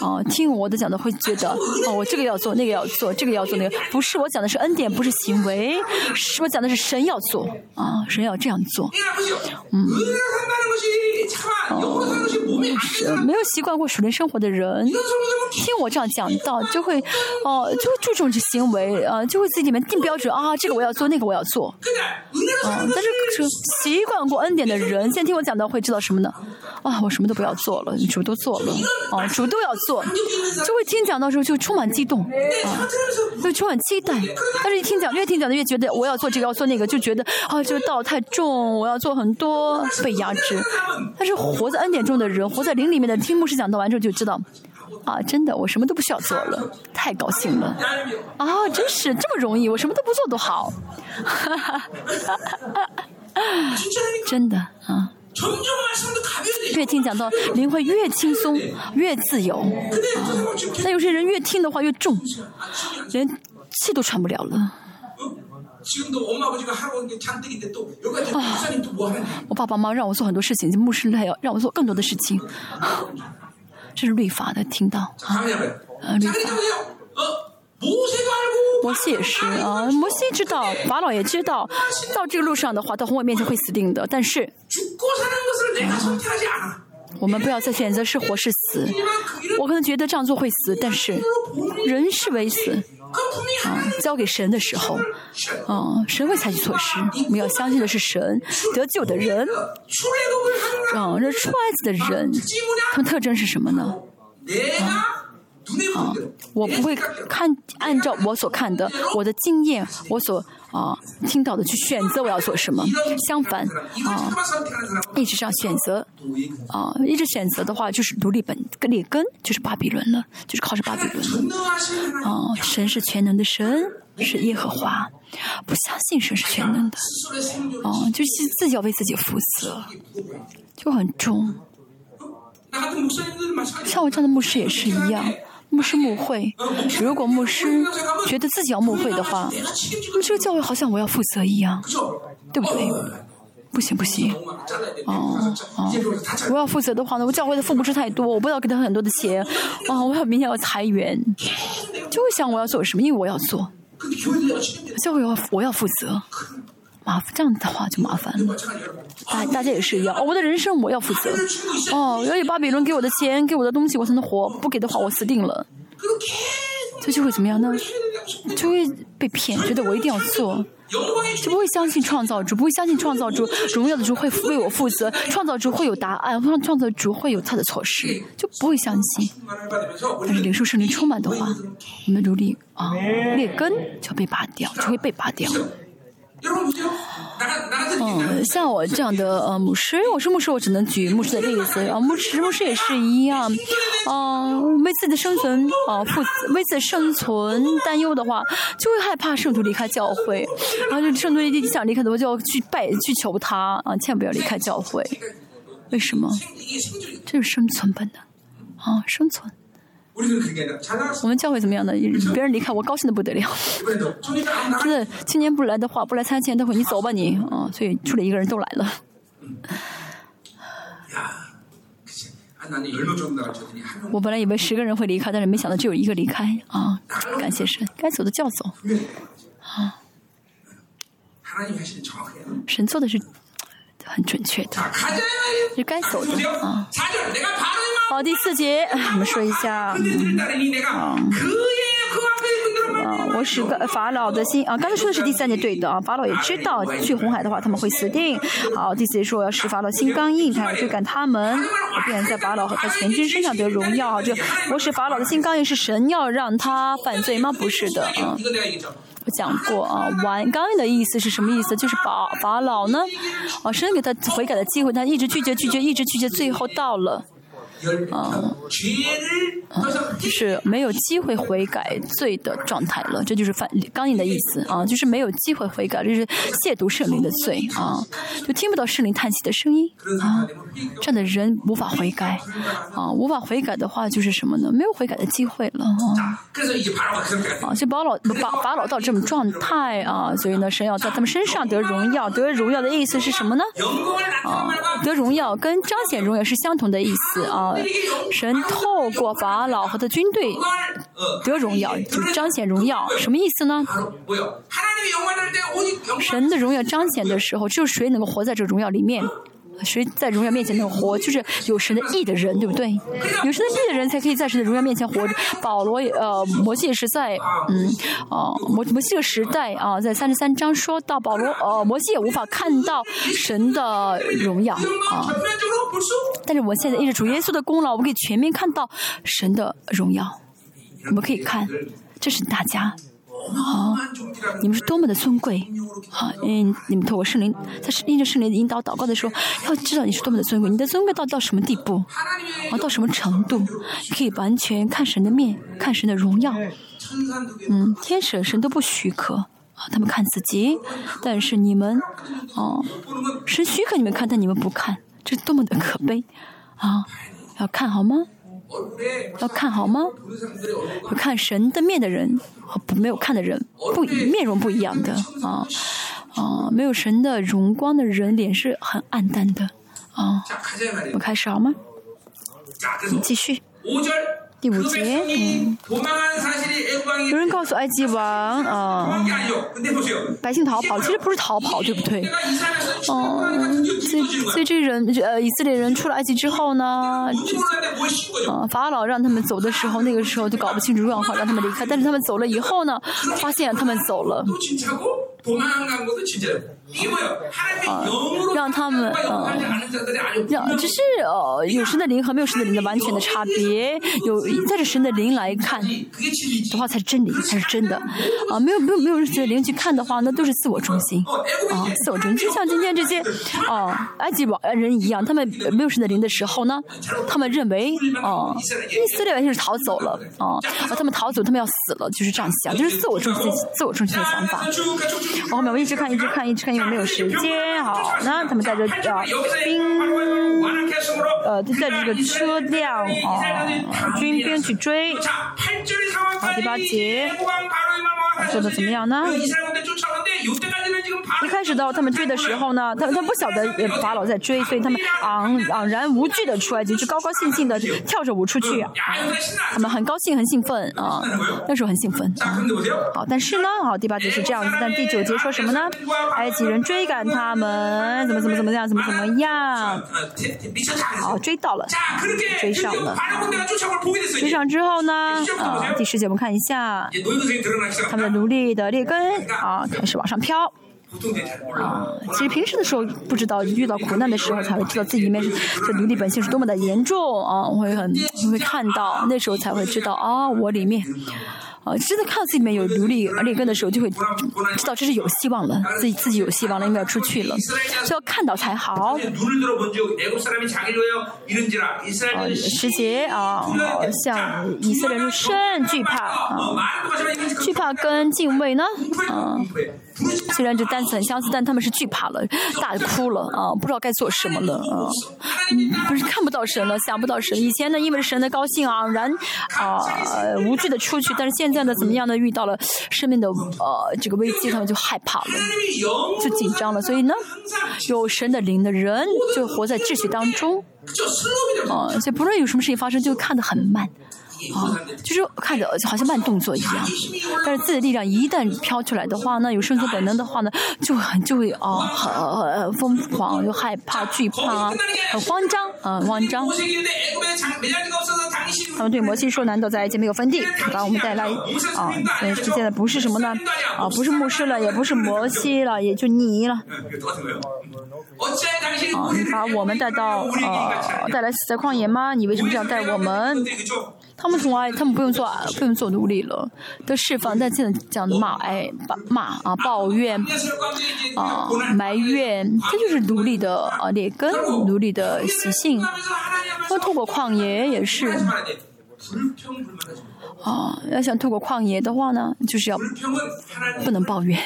哦，听我的讲的会觉得，哦，我这个要做，那个要做，这个要做，那个不是我讲的是恩典，不是行为，是我讲的是神要做，啊，神要这样做，嗯，哦，没有习惯过属灵生活的人，听我这样讲到，就会，哦，就会注重这行为，啊，就会自己里面定标准，啊，这个我要做，那个我要做，嗯，但是习惯过恩典的人，现在听我讲到会知道什么呢？啊，我什么都不要做了，主都做了，啊，主都要。就会听讲到时候就充满激动啊，就充满期待。但是一听讲越听讲的越觉得我要做这个要做那个，就觉得啊这个道太重，我要做很多被压制。但是活在恩典中的人，活在灵里面的，听牧师讲到完之后就知道啊，真的我什么都不需要做了，太高兴了啊，真是这么容易，我什么都不做都好，(laughs) 真的啊。越听讲到灵会越轻松越自由，但有些人越听的话越重，连气都喘不了了。啊！我爸爸妈妈让我做很多事情，牧师还要让我做更多的事情，这是律法的，听到。啊？律法。摩西也是啊，摩西知道，法老也知道，到这个路上的话，到红海面前会死定的。但是，我们不要再选择是活是死。我可能觉得这样做会死，但是人是为死啊。交给神的时候，啊，神会采取措施。我们要相信的是神得救的人，啊，这出埃及的人，他们特征是什么呢？啊。啊，我不会看按照我所看的、我的经验、我所啊听到的去选择我要做什么。相反，啊，一直这样选择，啊，一直选择的话就是独立本跟劣根，就是巴比伦了，就是靠着巴比伦了。啊，神是全能的神，是耶和华，不相信神是全能的，啊，就是自己要为自己负责，就很重。像我这样的牧师也是一样。牧师牧会，如果牧师觉得自己要牧会的话，这个教会好像我要负责一样，对不对？不行不行，哦哦，我要负责的话呢，我教会的父母是太多，我不要给他很多的钱，啊，我要明天要裁员，就会想我要做什么，因为我要做，教会要我要负责。麻烦这样的话就麻烦了，大大家也是一样。我的人生我要负责。哦，要有巴比伦给我的钱，给我的东西，我才能活。不给的话，我死定了。这就会怎么样呢？就会被骗，觉得我一定要做，就不会相信创造主，不会相信创造主荣耀的主会为我负责，创造主会有答案，创创造主会有他的措施，就不会相信。但是灵兽圣灵充满的话，我们努力啊，劣根就被拔掉，就会被拔掉。嗯，像我这样的呃牧师，我是牧师，我只能举牧师的例子啊。(laughs) 牧师，牧师也是一样，嗯，为自己的生存啊负，为自己的生存担忧的话，就会害怕圣徒离开教会，然后就圣徒一想离开的话，就要去拜去求他啊，千万不要离开教会。为什么？这是生存本能啊，生存。我们教会怎么样的？别人离开我高兴的不得了。真的，(laughs) 青年不来的话，不来参加签会，你走吧你啊！所以处理一个人都来了。我本来以为十个人会离开，但是没想到只有一个离开啊！感谢神，该走的就要走啊！神做的是很准确的，就该走的啊！好，第四节我们说一下啊。啊，我使个法老的心啊！刚才说的是第三节对的啊，法老也知道去红海的话他们会死定。好，第四节说要使法老心刚硬，他要追赶他们，便在法老和他全军身上得荣耀。就我使法老的心刚硬，是神要让他犯罪吗？不是的啊，我讲过啊，完刚的意思是什么意思？就是把把老呢，啊，神给他悔改的机会，他一直拒绝拒绝，一直拒绝，最后到了。啊，就是没有机会悔改罪的状态了，这就是反刚硬的意思啊，就是没有机会悔改，这是亵渎圣灵的罪啊，就听不到圣灵叹息的声音啊，这样的人无法悔改啊，无法悔改的话就是什么呢？没有悔改的机会了啊，啊，就把老把把老到这种状态啊，所以呢，神要在他们身上得荣耀，得荣耀的意思是什么呢？啊，得荣耀跟彰显荣耀是相同的意思啊。神透过法老和的军队得荣耀，就彰显荣耀，什么意思呢？神的荣耀彰显的时候，只有谁能够活在这荣耀里面？谁在荣耀面前能活？就是有神的义的人，对不对？有神的义的人才可以在神的荣耀面前活着。保罗呃，摩西也是在嗯啊摩摩西的时代啊，在三十三章说到保罗呃摩西也无法看到神的荣耀啊。但是我现在因着主耶稣的功劳，我们可以全面看到神的荣耀。我们可以看，这是大家。啊，你们是多么的尊贵！啊，嗯，你们透过圣灵，在应着圣灵的引导祷告的时候，要知道你是多么的尊贵。你的尊贵到到什么地步？啊，到什么程度？可以完全看神的面，看神的荣耀。嗯，天使神都不许可啊，他们看自己，但是你们，哦，神许可你们看，但你们不看，这多么的可悲！啊，要看好吗？要看好吗？有看神的面的人和不没有看的人不面容不一样的啊啊！没有神的荣光的人脸是很暗淡的啊。我们开始好吗？你继续。第五节，嗯，有人告诉埃及王，啊，百姓逃跑，其实不是逃跑，对不对？哦，所以所以这人，呃，以色列人出了埃及之后呢，啊，法老让他们走的时候，那个时候就搞不清楚状况，让他们离开。但是他们走了以后呢，发现他们走了。啊，让他们呃，让只是呃有神的灵和没有神的灵的完全的差别。有带着神的灵来看的话，才是真理，才是真的。啊，没有没有没有神的灵去看的话，那都是自我中心。啊，自我中心，就像今天这些啊埃及王人一样，他们没有神的灵的时候呢，他们认为啊以色列百姓是逃走了啊，他们逃走，他们要死了，就是这样想，就是自我中心、自我中心的想法。后面我一直看，一直看，一直看，因没有时间。好，那他们带着啊兵，呃，带着这个车辆啊，军兵去追。好，第八节，做的怎么样呢？开始的他们追的时候呢，他他不晓得法老在追，所以他们昂昂然无惧的出来，就高高兴兴的跳着舞出去。他们很高兴，很兴奋啊，那时候很兴奋啊。好，但是呢，好，第八节是这样子，但第九节说什么呢？埃及人追赶他们，怎么怎么怎么样，怎么怎么样？好，追到了，追上了。追上之后呢？啊，第十节我们看一下，他们的奴隶的劣根啊，开始往上飘。啊，其实平时的时候不知道，遇到苦难的时候才会知道自己里面是这奴隶本性是多么的严重啊！我会很会看到，那时候才会知道啊，我里面。啊，真的看到自己里面有奴隶劣根的时候，就会知道这是有希望了，自己自己有希望了，应该要出去了，就要看到才好。啊，时节啊，像以色列人甚惧怕啊，惧怕跟敬畏呢，啊，虽然这单词很相似，但他们是惧怕了，大哭了啊，不知道该做什么了啊，不是看不到神了，想不到神。以前呢，因为神的高兴昂然啊，无惧的出去，但是现在呢，怎么样呢？遇到了生命的呃这个危机，他们就害怕了，就紧张了。所以呢，有神的灵的人就活在秩序当中，啊，所以不论有什么事情发生，就看得很慢。啊，就是看着好像慢动作一样，但是自己的力量一旦飘出来的话，那有生存本能的话呢，就很就会啊，很很疯狂，又害怕、惧怕，很慌张，啊，慌张。他们对摩西说：“难道在埃及没有分地，把我们带来啊？所以现在不是什么呢？啊，不是牧师了，也不是摩西了，也就你了。啊，你把我们带到呃，带来死在旷野吗？你为什么这样带我们？”他们从来，他们不用做，不用做奴隶了，都释放。但现在讲骂，哎，骂啊，抱怨啊，埋怨，这就是奴隶的啊劣根，奴隶的习性。那透过旷野也是，啊，要想透过旷野的话呢，就是要不能抱怨，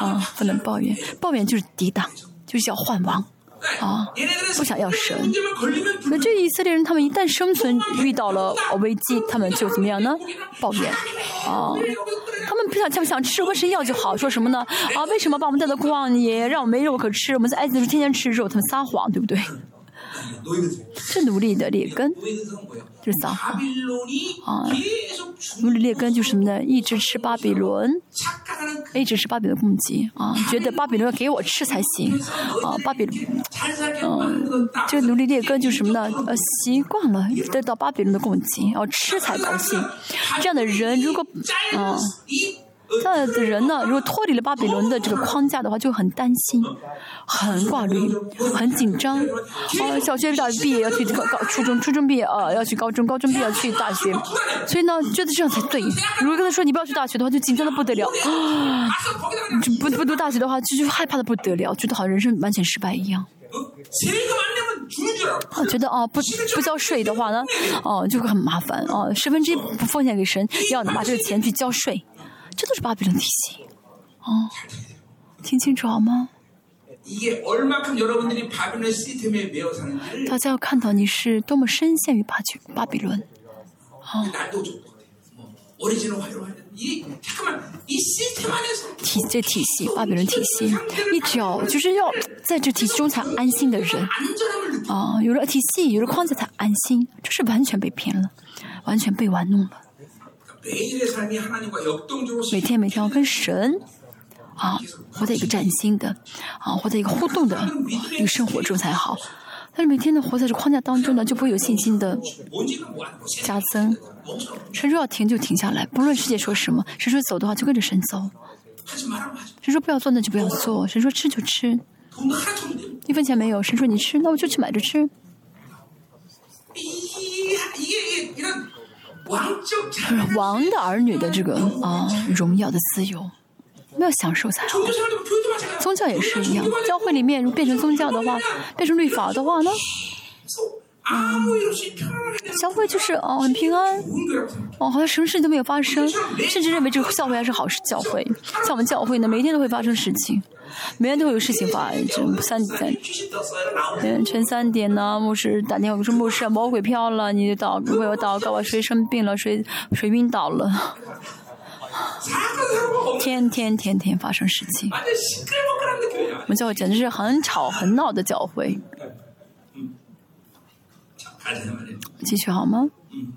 啊，不能抱怨，抱怨就是抵挡，就是要换王。啊，不想要神。那这以色列人，他们一旦生存遇到了危机，他们就怎么样呢？抱怨。啊，他们不想，他们想吃，问神要就好。说什么呢？啊，为什么把我们带到旷野，让我们没肉可吃？我们在埃及的时候天天吃肉，他们撒谎，对不对？是奴隶的劣根，就是撒谎。啊，奴隶劣根就是什么呢？一直吃巴比伦，一直吃巴比伦供给啊，觉得巴比伦要给我吃才行啊，巴比伦，嗯，这个奴隶劣根就是什么呢？呃，习惯了得到巴比伦的供给，要吃才高兴。这样的人如果，啊。这的人呢，如果脱离了巴比伦的这个框架的话，就很担心，很挂虑，很紧张。哦，小学大毕业要去高高初中，初中毕业呃要去高中，高中毕业要去大学。所以呢，觉得这样才对。如果跟他说你不要去大学的话，就紧张的不得了。啊，就不不读大学的话，就就害怕的不得了，觉得好像人生完全失败一样。啊，觉得啊不不交税的话呢，哦就会很麻烦哦，十分之一不奉献给神，要拿这个钱去交税。这都是巴比伦体系，哦，听清楚好吗？大家要看到你是多么深陷于巴比巴比伦，哦，体这体系巴比伦体系，你只要就是要在这体系中才安心的人，啊，有了体系，有了框架才安心，这是完全被骗了，完全被玩弄了。每天每天要跟神啊活在一个崭新的啊活在一个互动的一个生活中才好。但是每天呢活在这框架当中呢，就不会有信心的加增。神说要停就停下来，不论世界说什么，神说走的话就跟着神走。神说不要做那就不要做，神说吃就吃，一分钱没有，神说你吃那我就去买着吃。王的儿女的这个啊荣耀的自由，要享受才好。宗教也是一样，教会里面如变成宗教的话，变成律法的话呢，嗯，教会就是哦很平安，哦好像什么事情都没有发生，甚至认为这个教会还是好事教会。像我们教会呢，每天都会发生事情。每天都会有事情发生，三点，凌晨三点呢，牧师打电话说牧师魔鬼飘了，你祷为我祷告，谁生病了，谁谁晕倒了，天天天天发生事情，我们教会简直是很吵很闹的教会，继续好吗？嗯。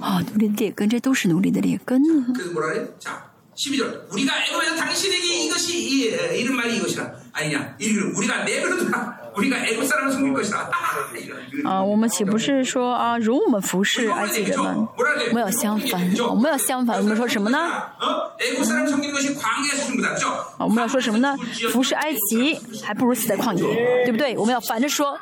啊，奴隶的劣根，这都是奴隶的劣根呢。啊，我们岂不是说啊，如我们服侍埃及人们？我们要相反，我们要相反，我们说什么呢？啊，我们要说什么呢？服侍埃及还不如死在旷野，对不对？我们要反着说，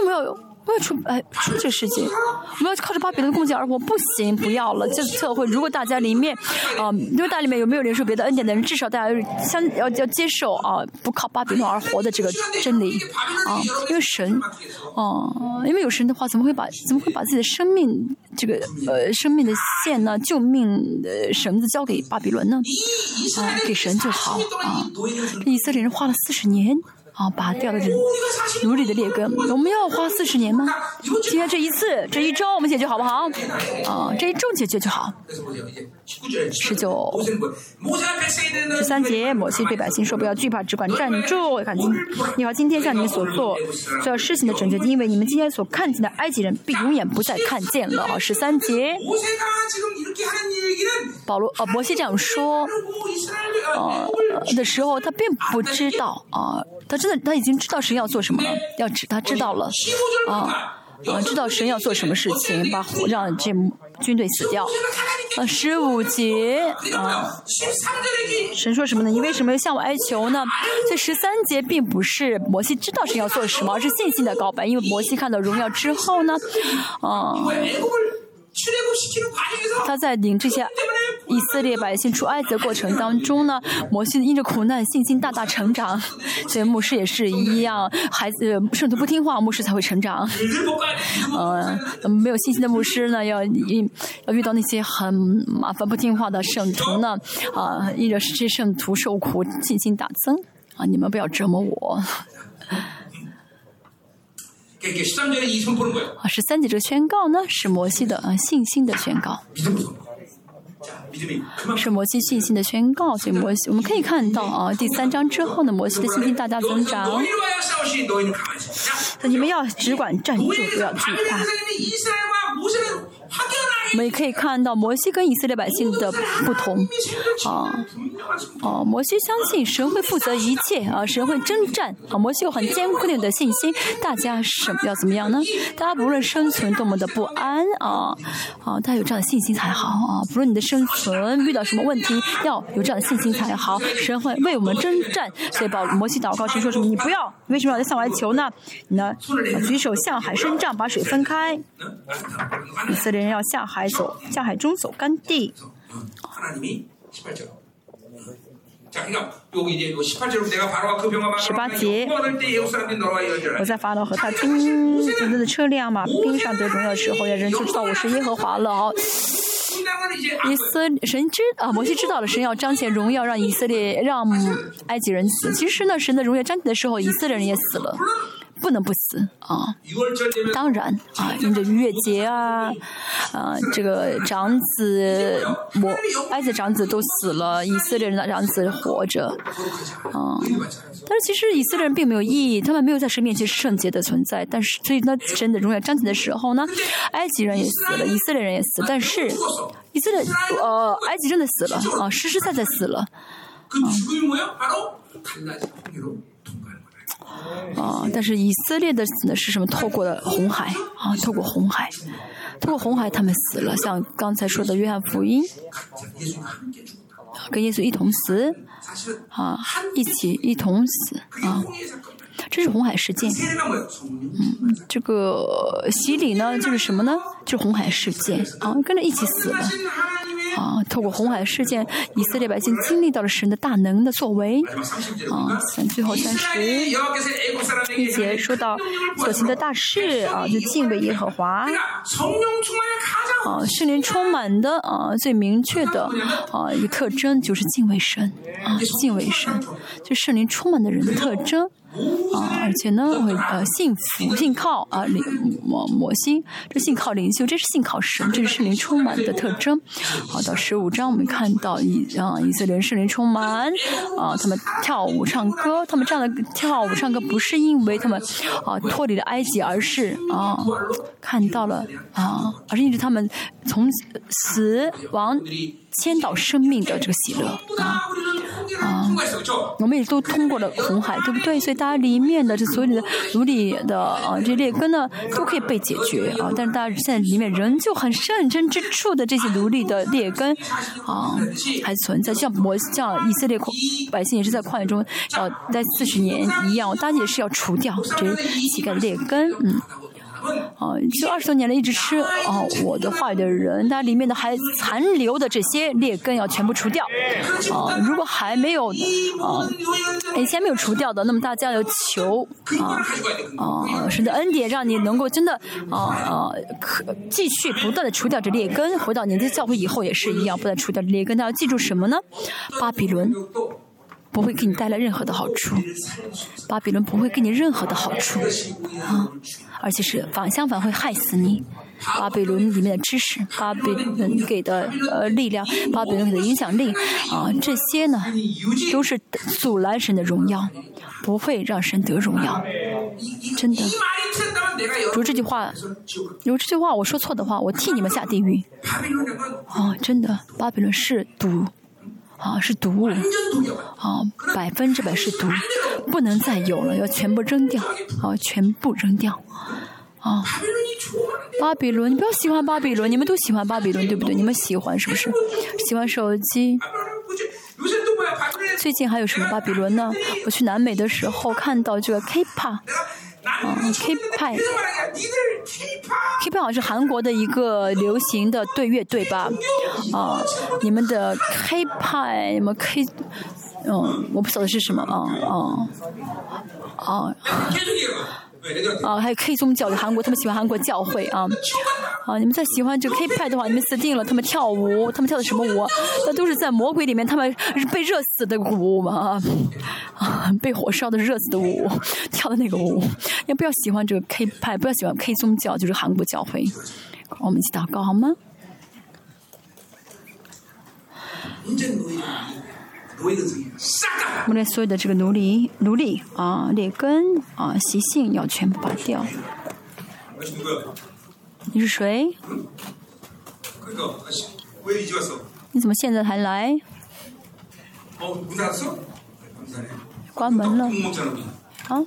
有没有？我要出哎出这世界，我要靠着巴比伦共进而活，不行，不要了。这测会如果大家里面啊，因为大家里面有没有领受别的恩典的人，至少大家相要要接受啊，不靠巴比伦而活的这个真理啊，因为神哦，因为有神的话，怎么会把怎么会把自己的生命这个呃生命的线呢，救命的绳子交给巴比伦呢？啊，给神就好啊。以色列人花了四十年。啊，拔掉的这奴隶的劣根，我们要花四十年吗？今天这一次，这一周我们解决好不好？啊，这一周解决就好。十九、十三节，摩西对百姓说：“不要惧怕，只管站住。看今，你好，今天向你们所做所要施行的拯救，因为你们今天所看见的埃及人，必永远不再看见了。”啊，十三节。保罗，呃，摩西这样说，呃的时候，他并不知道啊，他真的他已经知道神要做什么了，要知他知道了，啊啊，知道神要做什么事情，把让这军队死掉。呃，十五节啊，神说什么呢？你为什么要向我哀求呢？这十三节并不是摩西知道神要做什么，而是信心的告白。因为摩西看到荣耀之后呢，啊。他在领这些以色列百姓出埃及的过程当中呢，摩西因着苦难信心大大成长，所以牧师也是一样，孩子圣徒不听话，牧师才会成长。呃，没有信心的牧师呢，要遇要遇到那些很麻烦不听话的圣徒呢，啊，因着这些圣徒受苦，信心大增。啊，你们不要折磨我。啊，十三节这个宣告呢，是摩西的啊信心的宣告，是摩西信心的宣告。所以摩西我们可以看到啊，第三章之后呢，摩西的信心大大增长。你们要只管站住，不要惧怕。我们也可以看到摩西跟以色列百姓的不同，啊，哦，摩西相信神会负责一切啊，神会征战啊，摩西有很坚固的信心。大家什要怎么样呢？大家不论生存多么的不安啊，啊，大家有这样的信心才好啊。不论你的生存遇到什么问题，要有这样的信心才好。神会为我们征战，所以保摩西祷告神说什么？你不要，为什么要向外求呢？你呢？举手向海伸杖，把水分开。以色列人要下海。走，下海中走干地。十八节，我在法老和他军军的车辆马兵上得荣耀的时候，人就知道我是耶和华了。哦，以色列神知啊，摩西知道了，神要彰显荣耀，让以色列让埃及人死。其实呢，神的荣耀彰显的时候，以色列人也死了。不能不死啊！当然啊，因着逾越节啊，啊，这个长子我埃及长子都死了，以色列人的长子活着啊。但是其实以色列人并没有意义，他们没有在神面前圣洁的存在。但是所以呢，真的荣耀彰显的时候呢，埃及人也死了，以色列人也死。但是以色列呃，埃及真的死了啊，实实在在死了啊。啊！但是以色列的死呢是什么？透过了红海啊，透过红海，透过红海，他们死了。像刚才说的约翰福音，跟耶稣一同死啊，一起一同死啊。这是红海事件。嗯，这个洗礼呢，就是什么呢？就是红海事件啊，跟着一起死了。啊！透过红海事件，以色列百姓经历到了神的大能的作为。啊，像最后三十一节说到所行的大事啊，就敬畏耶和华。啊，圣灵充满的啊，最明确的啊一个特征就是敬畏神啊，敬畏神，就圣灵充满的人的特征。啊，而且呢，会呃信服、信靠啊，灵魔魔心，这信靠领袖，这是信靠神，这是圣灵充满的特征。好，到十五章我们看到以啊以色列圣灵充满啊，他们跳舞唱歌，他们这样的跳舞唱歌不是因为他们啊脱离了埃及，而是啊看到了啊，而是因为他们从死亡迁到生命的这个喜乐啊。啊，我们也都通过了红海，对不对？所以大家里面的这所有的奴隶的啊，这劣根呢，都可以被解决啊。但是大家现在里面仍旧很深很深之处的这些奴隶的劣根啊，还存在。像摩像以色列百姓也是在旷野中要待四十年一样，大家也是要除掉这些乞丐劣根，嗯。啊，就二十多年了一直吃啊我的话语的人，它里面的还残留的这些劣根要全部除掉。啊，如果还没有啊以前没有除掉的，那么大家要求啊啊神的恩典，让你能够真的啊啊可继续不断的除掉这劣根，回到你的教会以后也是一样，不断除掉劣根。大家要记住什么呢？巴比伦。不会给你带来任何的好处，巴比伦不会给你任何的好处啊，而且是反相反会害死你。巴比伦里面的知识，巴比伦给的呃力量，巴比伦给的影响力啊，这些呢都是阻拦神的荣耀，不会让神得荣耀。真的，如这句话，如果这句话我说错的话，我替你们下地狱。啊，真的，巴比伦是毒。啊，是毒物，啊，百分之百是毒，不能再有了，要全部扔掉，啊，全部扔掉，啊，巴比伦，你不要喜欢巴比伦，你们都喜欢巴比伦，对不对？你们喜欢是不是？喜欢手机？最近还有什么巴比伦呢？我去南美的时候看到这个 K-pop。啊，K 派，K 派好像是韩国的一个流行的对乐队吧？啊，你们的 K 派什么 K？嗯，我不晓得是什么啊啊啊。啊，还有 K 宗教的韩国，他们喜欢韩国教会啊。啊，你们再喜欢这个 K 派的话，你们死定了。他们跳舞，他们跳的什么舞？那都是在魔鬼里面，他们被热死的舞嘛。啊，被火烧的热死的舞，跳的那个舞。也不要喜欢这个 K 派，不要喜欢 K 宗教，就是韩国教会。我们一起祷告好吗？我们所有的这个奴隶、奴隶啊、劣根啊、习性要全部拔掉。你是谁？你怎么现在才来？关门了。啊？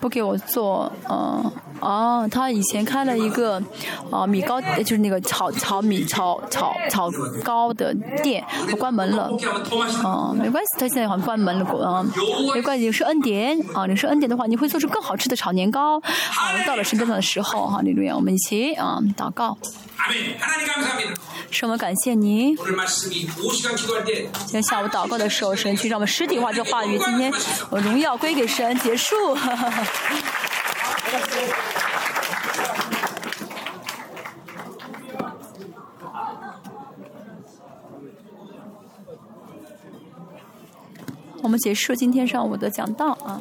不给我做，嗯，哦，他以前开了一个，啊，米糕，就是那个炒炒米、炒炒炒糕的店，关门了，哦，没关系，他现在好像关门了，啊，没关系，是恩典，啊，你是恩典的话，你会做出更好吃的炒年糕，啊，到了圣诞的时候，哈，李路亚，我们一起啊，祷告。神，我们感谢你。今天下午祷告的时候，神去让我们实体化这话语。今天，我荣耀归给神，结束。我们结束今天上午的讲道啊。